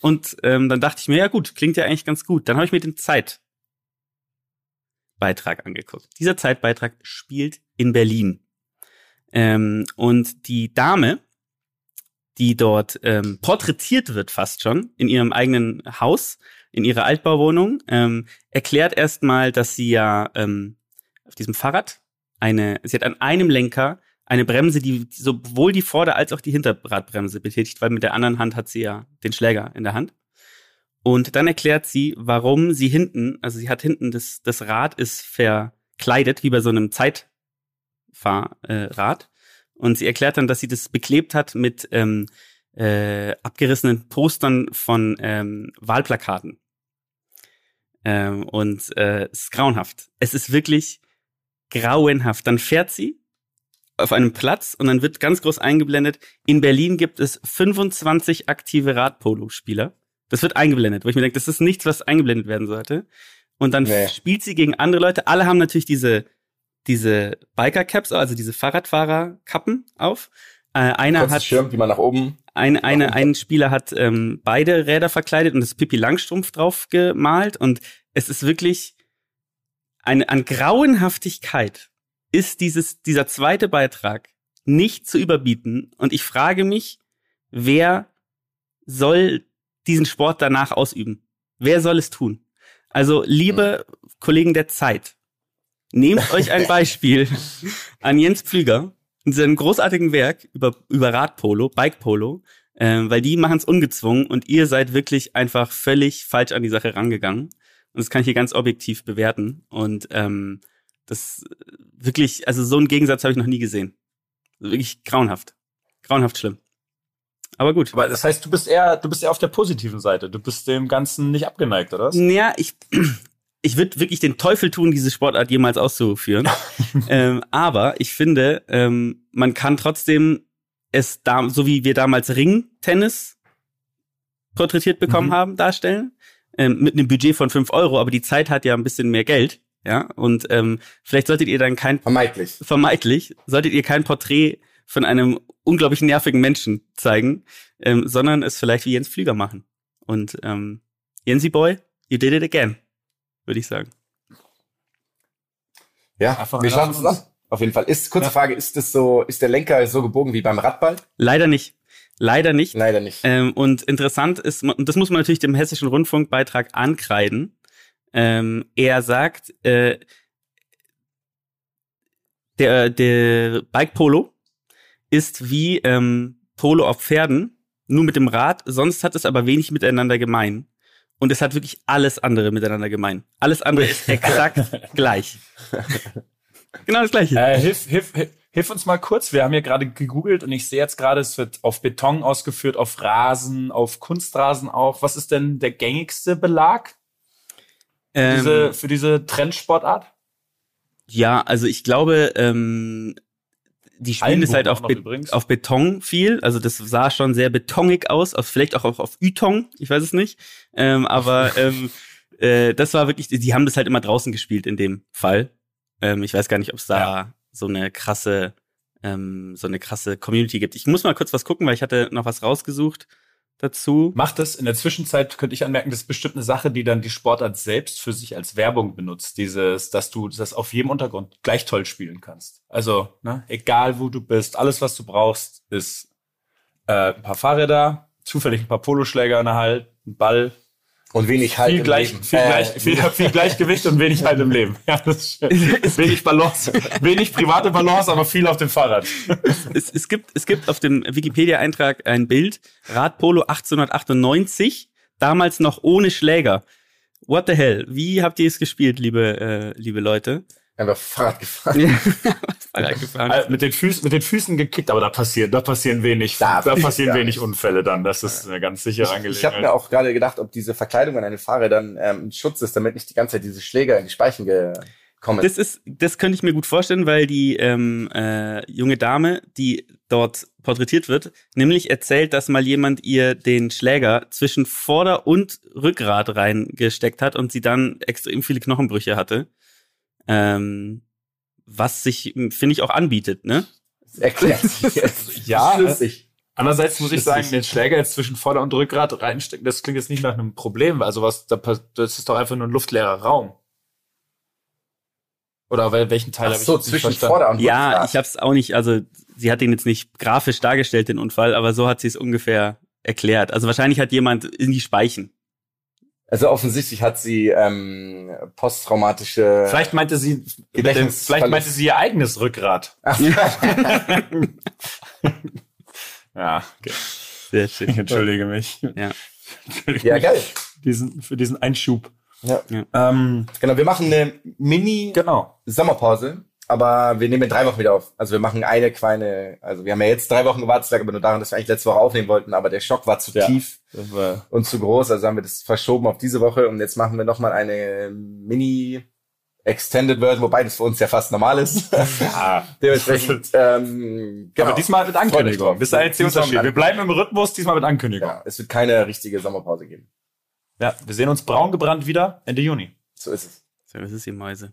Und ähm, dann dachte ich mir, ja gut, klingt ja eigentlich ganz gut. Dann habe ich mir den Zeitbeitrag angeguckt. Dieser Zeitbeitrag spielt in Berlin. Ähm, und die Dame, die dort ähm, porträtiert wird fast schon in ihrem eigenen Haus, in ihrer Altbauwohnung, ähm, erklärt erstmal, dass sie ja ähm, auf diesem Fahrrad eine, sie hat an einem Lenker eine Bremse, die sowohl die Vorder- als auch die Hinterradbremse betätigt, weil mit der anderen Hand hat sie ja den Schläger in der Hand. Und dann erklärt sie, warum sie hinten, also sie hat hinten das, das Rad ist verkleidet, wie bei so einem Zeitfahrrad. Rad. und sie erklärt dann, dass sie das beklebt hat mit ähm, äh, abgerissenen Postern von ähm, Wahlplakaten. Ähm, und äh, es ist grauenhaft. Es ist wirklich grauenhaft. Dann fährt sie auf einem Platz und dann wird ganz groß eingeblendet, in Berlin gibt es 25 aktive Radpolo-Spieler. Das wird eingeblendet, wo ich mir denke, das ist nichts, was eingeblendet werden sollte. Und dann Nee. spielt sie gegen andere Leute. Alle haben natürlich diese, diese Biker-Caps, also diese Fahrradfahrer-Kappen auf. Äh, einer hat Schirm, die man nach oben. ein, eine, ein Spieler hat ähm, beide Räder verkleidet und das Pippi Langstrumpf drauf gemalt und es ist wirklich eine an Grauenhaftigkeit ist dieses dieser zweite Beitrag nicht zu überbieten und ich frage mich, wer soll diesen Sport danach ausüben? Wer soll es tun? Also liebe Kollegen der Zeit, Nehmt (laughs) euch ein Beispiel an Jens Pflüger in seinem großartigen Werk über, über Radpolo, Bikepolo, ähm, weil die machen es ungezwungen und ihr seid wirklich einfach völlig falsch an die Sache rangegangen. Und das kann ich hier ganz objektiv bewerten. Und ähm, das wirklich, also so einen Gegensatz habe ich noch nie gesehen. Wirklich grauenhaft. Grauenhaft schlimm. Aber gut. Aber das heißt, du bist eher, du bist eher auf der positiven Seite. Du bist dem Ganzen nicht abgeneigt, oder was? Ja, ich, (clears throat) ich würde wirklich den Teufel tun, diese Sportart jemals auszuführen. (laughs) ähm, aber ich finde, ähm, man kann trotzdem es da, so wie wir damals Ring-Tennis porträtiert bekommen Mhm. haben, darstellen. Ähm, mit einem Budget von 5 Euro, aber die Zeit hat ja ein bisschen mehr Geld. Ja, und ähm, vielleicht solltet ihr dann kein Vermeidlich. vermeidlich, solltet ihr kein Porträt von einem unglaublich nervigen Menschen zeigen, ähm, sondern es vielleicht wie Jens Flieger machen. Und ähm, Jensi Boy, you did it again, würde ich sagen. Ja, Einfach wir schauen es uns. Auf jeden Fall. Ist, kurze Ja. Frage, ist das so, ist der Lenker so gebogen wie beim Radball? Leider nicht. Leider nicht. Leider nicht. Ähm, und interessant ist, und das muss man natürlich dem Hessischen Rundfunkbeitrag ankreiden. Ähm, er sagt, äh, der, der Bike Polo ist wie ähm, Polo auf Pferden, nur mit dem Rad, sonst hat es aber wenig miteinander gemein. Und es hat wirklich alles andere miteinander gemein. Alles andere ist (laughs) exakt gleich. (laughs) Genau das gleiche. Äh, hilf, hilf, hilf, hilf uns mal kurz. Wir haben hier gerade gegoogelt und ich sehe jetzt gerade, es wird auf Beton ausgeführt, auf Rasen, auf Kunstrasen auch. Was ist denn der gängigste Belag Ähm, diese, für diese Trendsportart? Ja, also ich glaube, ähm, die spielen es halt auf, Be auf Beton viel. Also das sah schon sehr betongig aus, auf, vielleicht auch auf, auf Ytong, ich weiß es nicht. Ähm, aber (laughs) ähm, äh, das war wirklich, die haben das halt immer draußen gespielt in dem Fall. Ähm, ich weiß gar nicht, ob es da Ja. so eine krasse, ähm, so eine krasse Community gibt. Ich muss mal kurz was gucken, weil ich hatte noch was rausgesucht dazu. Macht das in der Zwischenzeit, könnte ich anmerken, das ist bestimmt eine Sache, die dann die Sportart selbst für sich als Werbung benutzt. Dieses, dass du das auf jedem Untergrund gleich toll spielen kannst. Also, ne, egal wo du bist, alles, was du brauchst, ist äh, ein paar Fahrräder, zufällig ein paar Poloschläger in der Hand, ein Ball, Und wenig halt viel, im gleich, Leben. viel, Äh, gleich, viel, viel Gleichgewicht und wenig halt im Leben. Ja, das ist schön. (laughs) wenig Balance, wenig private Balance, aber viel auf dem Fahrrad. es, es, gibt, es gibt auf dem Wikipedia-Eintrag ein Bild, Radpolo 1898, damals noch ohne Schläger. What the hell? Wie habt ihr es gespielt, liebe, äh, liebe Leute? Einfach Fahrrad gefahren. Ja, (laughs) Fahrrad gefahren. Äh, mit den Füßen, mit den Füßen gekickt, aber da passieren, da passieren wenig, Da da, passieren wenig Unfälle dann. Das ist eine ganz sichere Ich habe Angelegenheit. mir auch gerade gedacht, ob diese Verkleidung an den Fahrrädern ähm, ein Schutz ist, damit nicht die ganze Zeit diese Schläger in die Speichen gekommen. Das ist, das könnte ich mir gut vorstellen, weil die ähm, äh, junge Dame, die dort porträtiert wird, nämlich erzählt, dass mal jemand ihr den Schläger zwischen Vorder- und Rückgrat reingesteckt hat und sie dann extrem viele Knochenbrüche hatte. Ähm, was sich, finde ich, auch anbietet, ne? Das erklärt sich (laughs) jetzt. Ja, Schlüssig. Andererseits muss ich sagen, den Schläger jetzt zwischen Vorder- und Rückgrat reinstecken, das klingt jetzt nicht nach einem Problem. Also was, da, das ist doch einfach nur ein luftleerer Raum. Oder wel- welchen Teil habe ich so, jetzt nicht zwischen verstanden? Vorder- und Ja, Rückgrat. ich habe es auch nicht, also sie hat den jetzt nicht grafisch dargestellt, den Unfall, aber so hat sie es ungefähr erklärt. Also wahrscheinlich hat jemand in die Speichen. Also offensichtlich hat sie ähm, posttraumatische. Vielleicht meinte sie, dem, vielleicht meinte sie ihr eigenes Rückgrat. (laughs) Ach, (laughs) Ja, okay. Sehr schön. Ich entschuldige mich. Ja. (laughs) Entschuldige ja, mich geil. Diesen, für diesen Einschub. Ja. Ähm, Genau, wir machen eine genau. Mini-Sommerpause, aber wir nehmen in drei Wochen wieder auf. Also wir machen eine kleine, also wir haben ja jetzt drei Wochen gewartet, lag aber nur daran, dass wir eigentlich letzte Woche aufnehmen wollten, aber der Schock war zu Ja. tief war, und zu groß, also haben wir das verschoben auf diese Woche und jetzt machen wir nochmal eine Mini Extended Version, wobei das für uns ja fast normal ist. (laughs) ja. (laughs) Dementsprechend, ähm, genau. Aber diesmal mit Ankündigung. Das ist jetzt der Unterschied. Wir bleiben im Rhythmus, diesmal mit Ankündigung. Ja, es wird keine richtige Sommerpause geben. Ja, wir sehen uns braun gebrannt wieder Ende Juni. So ist es. So, ist die Mäuse.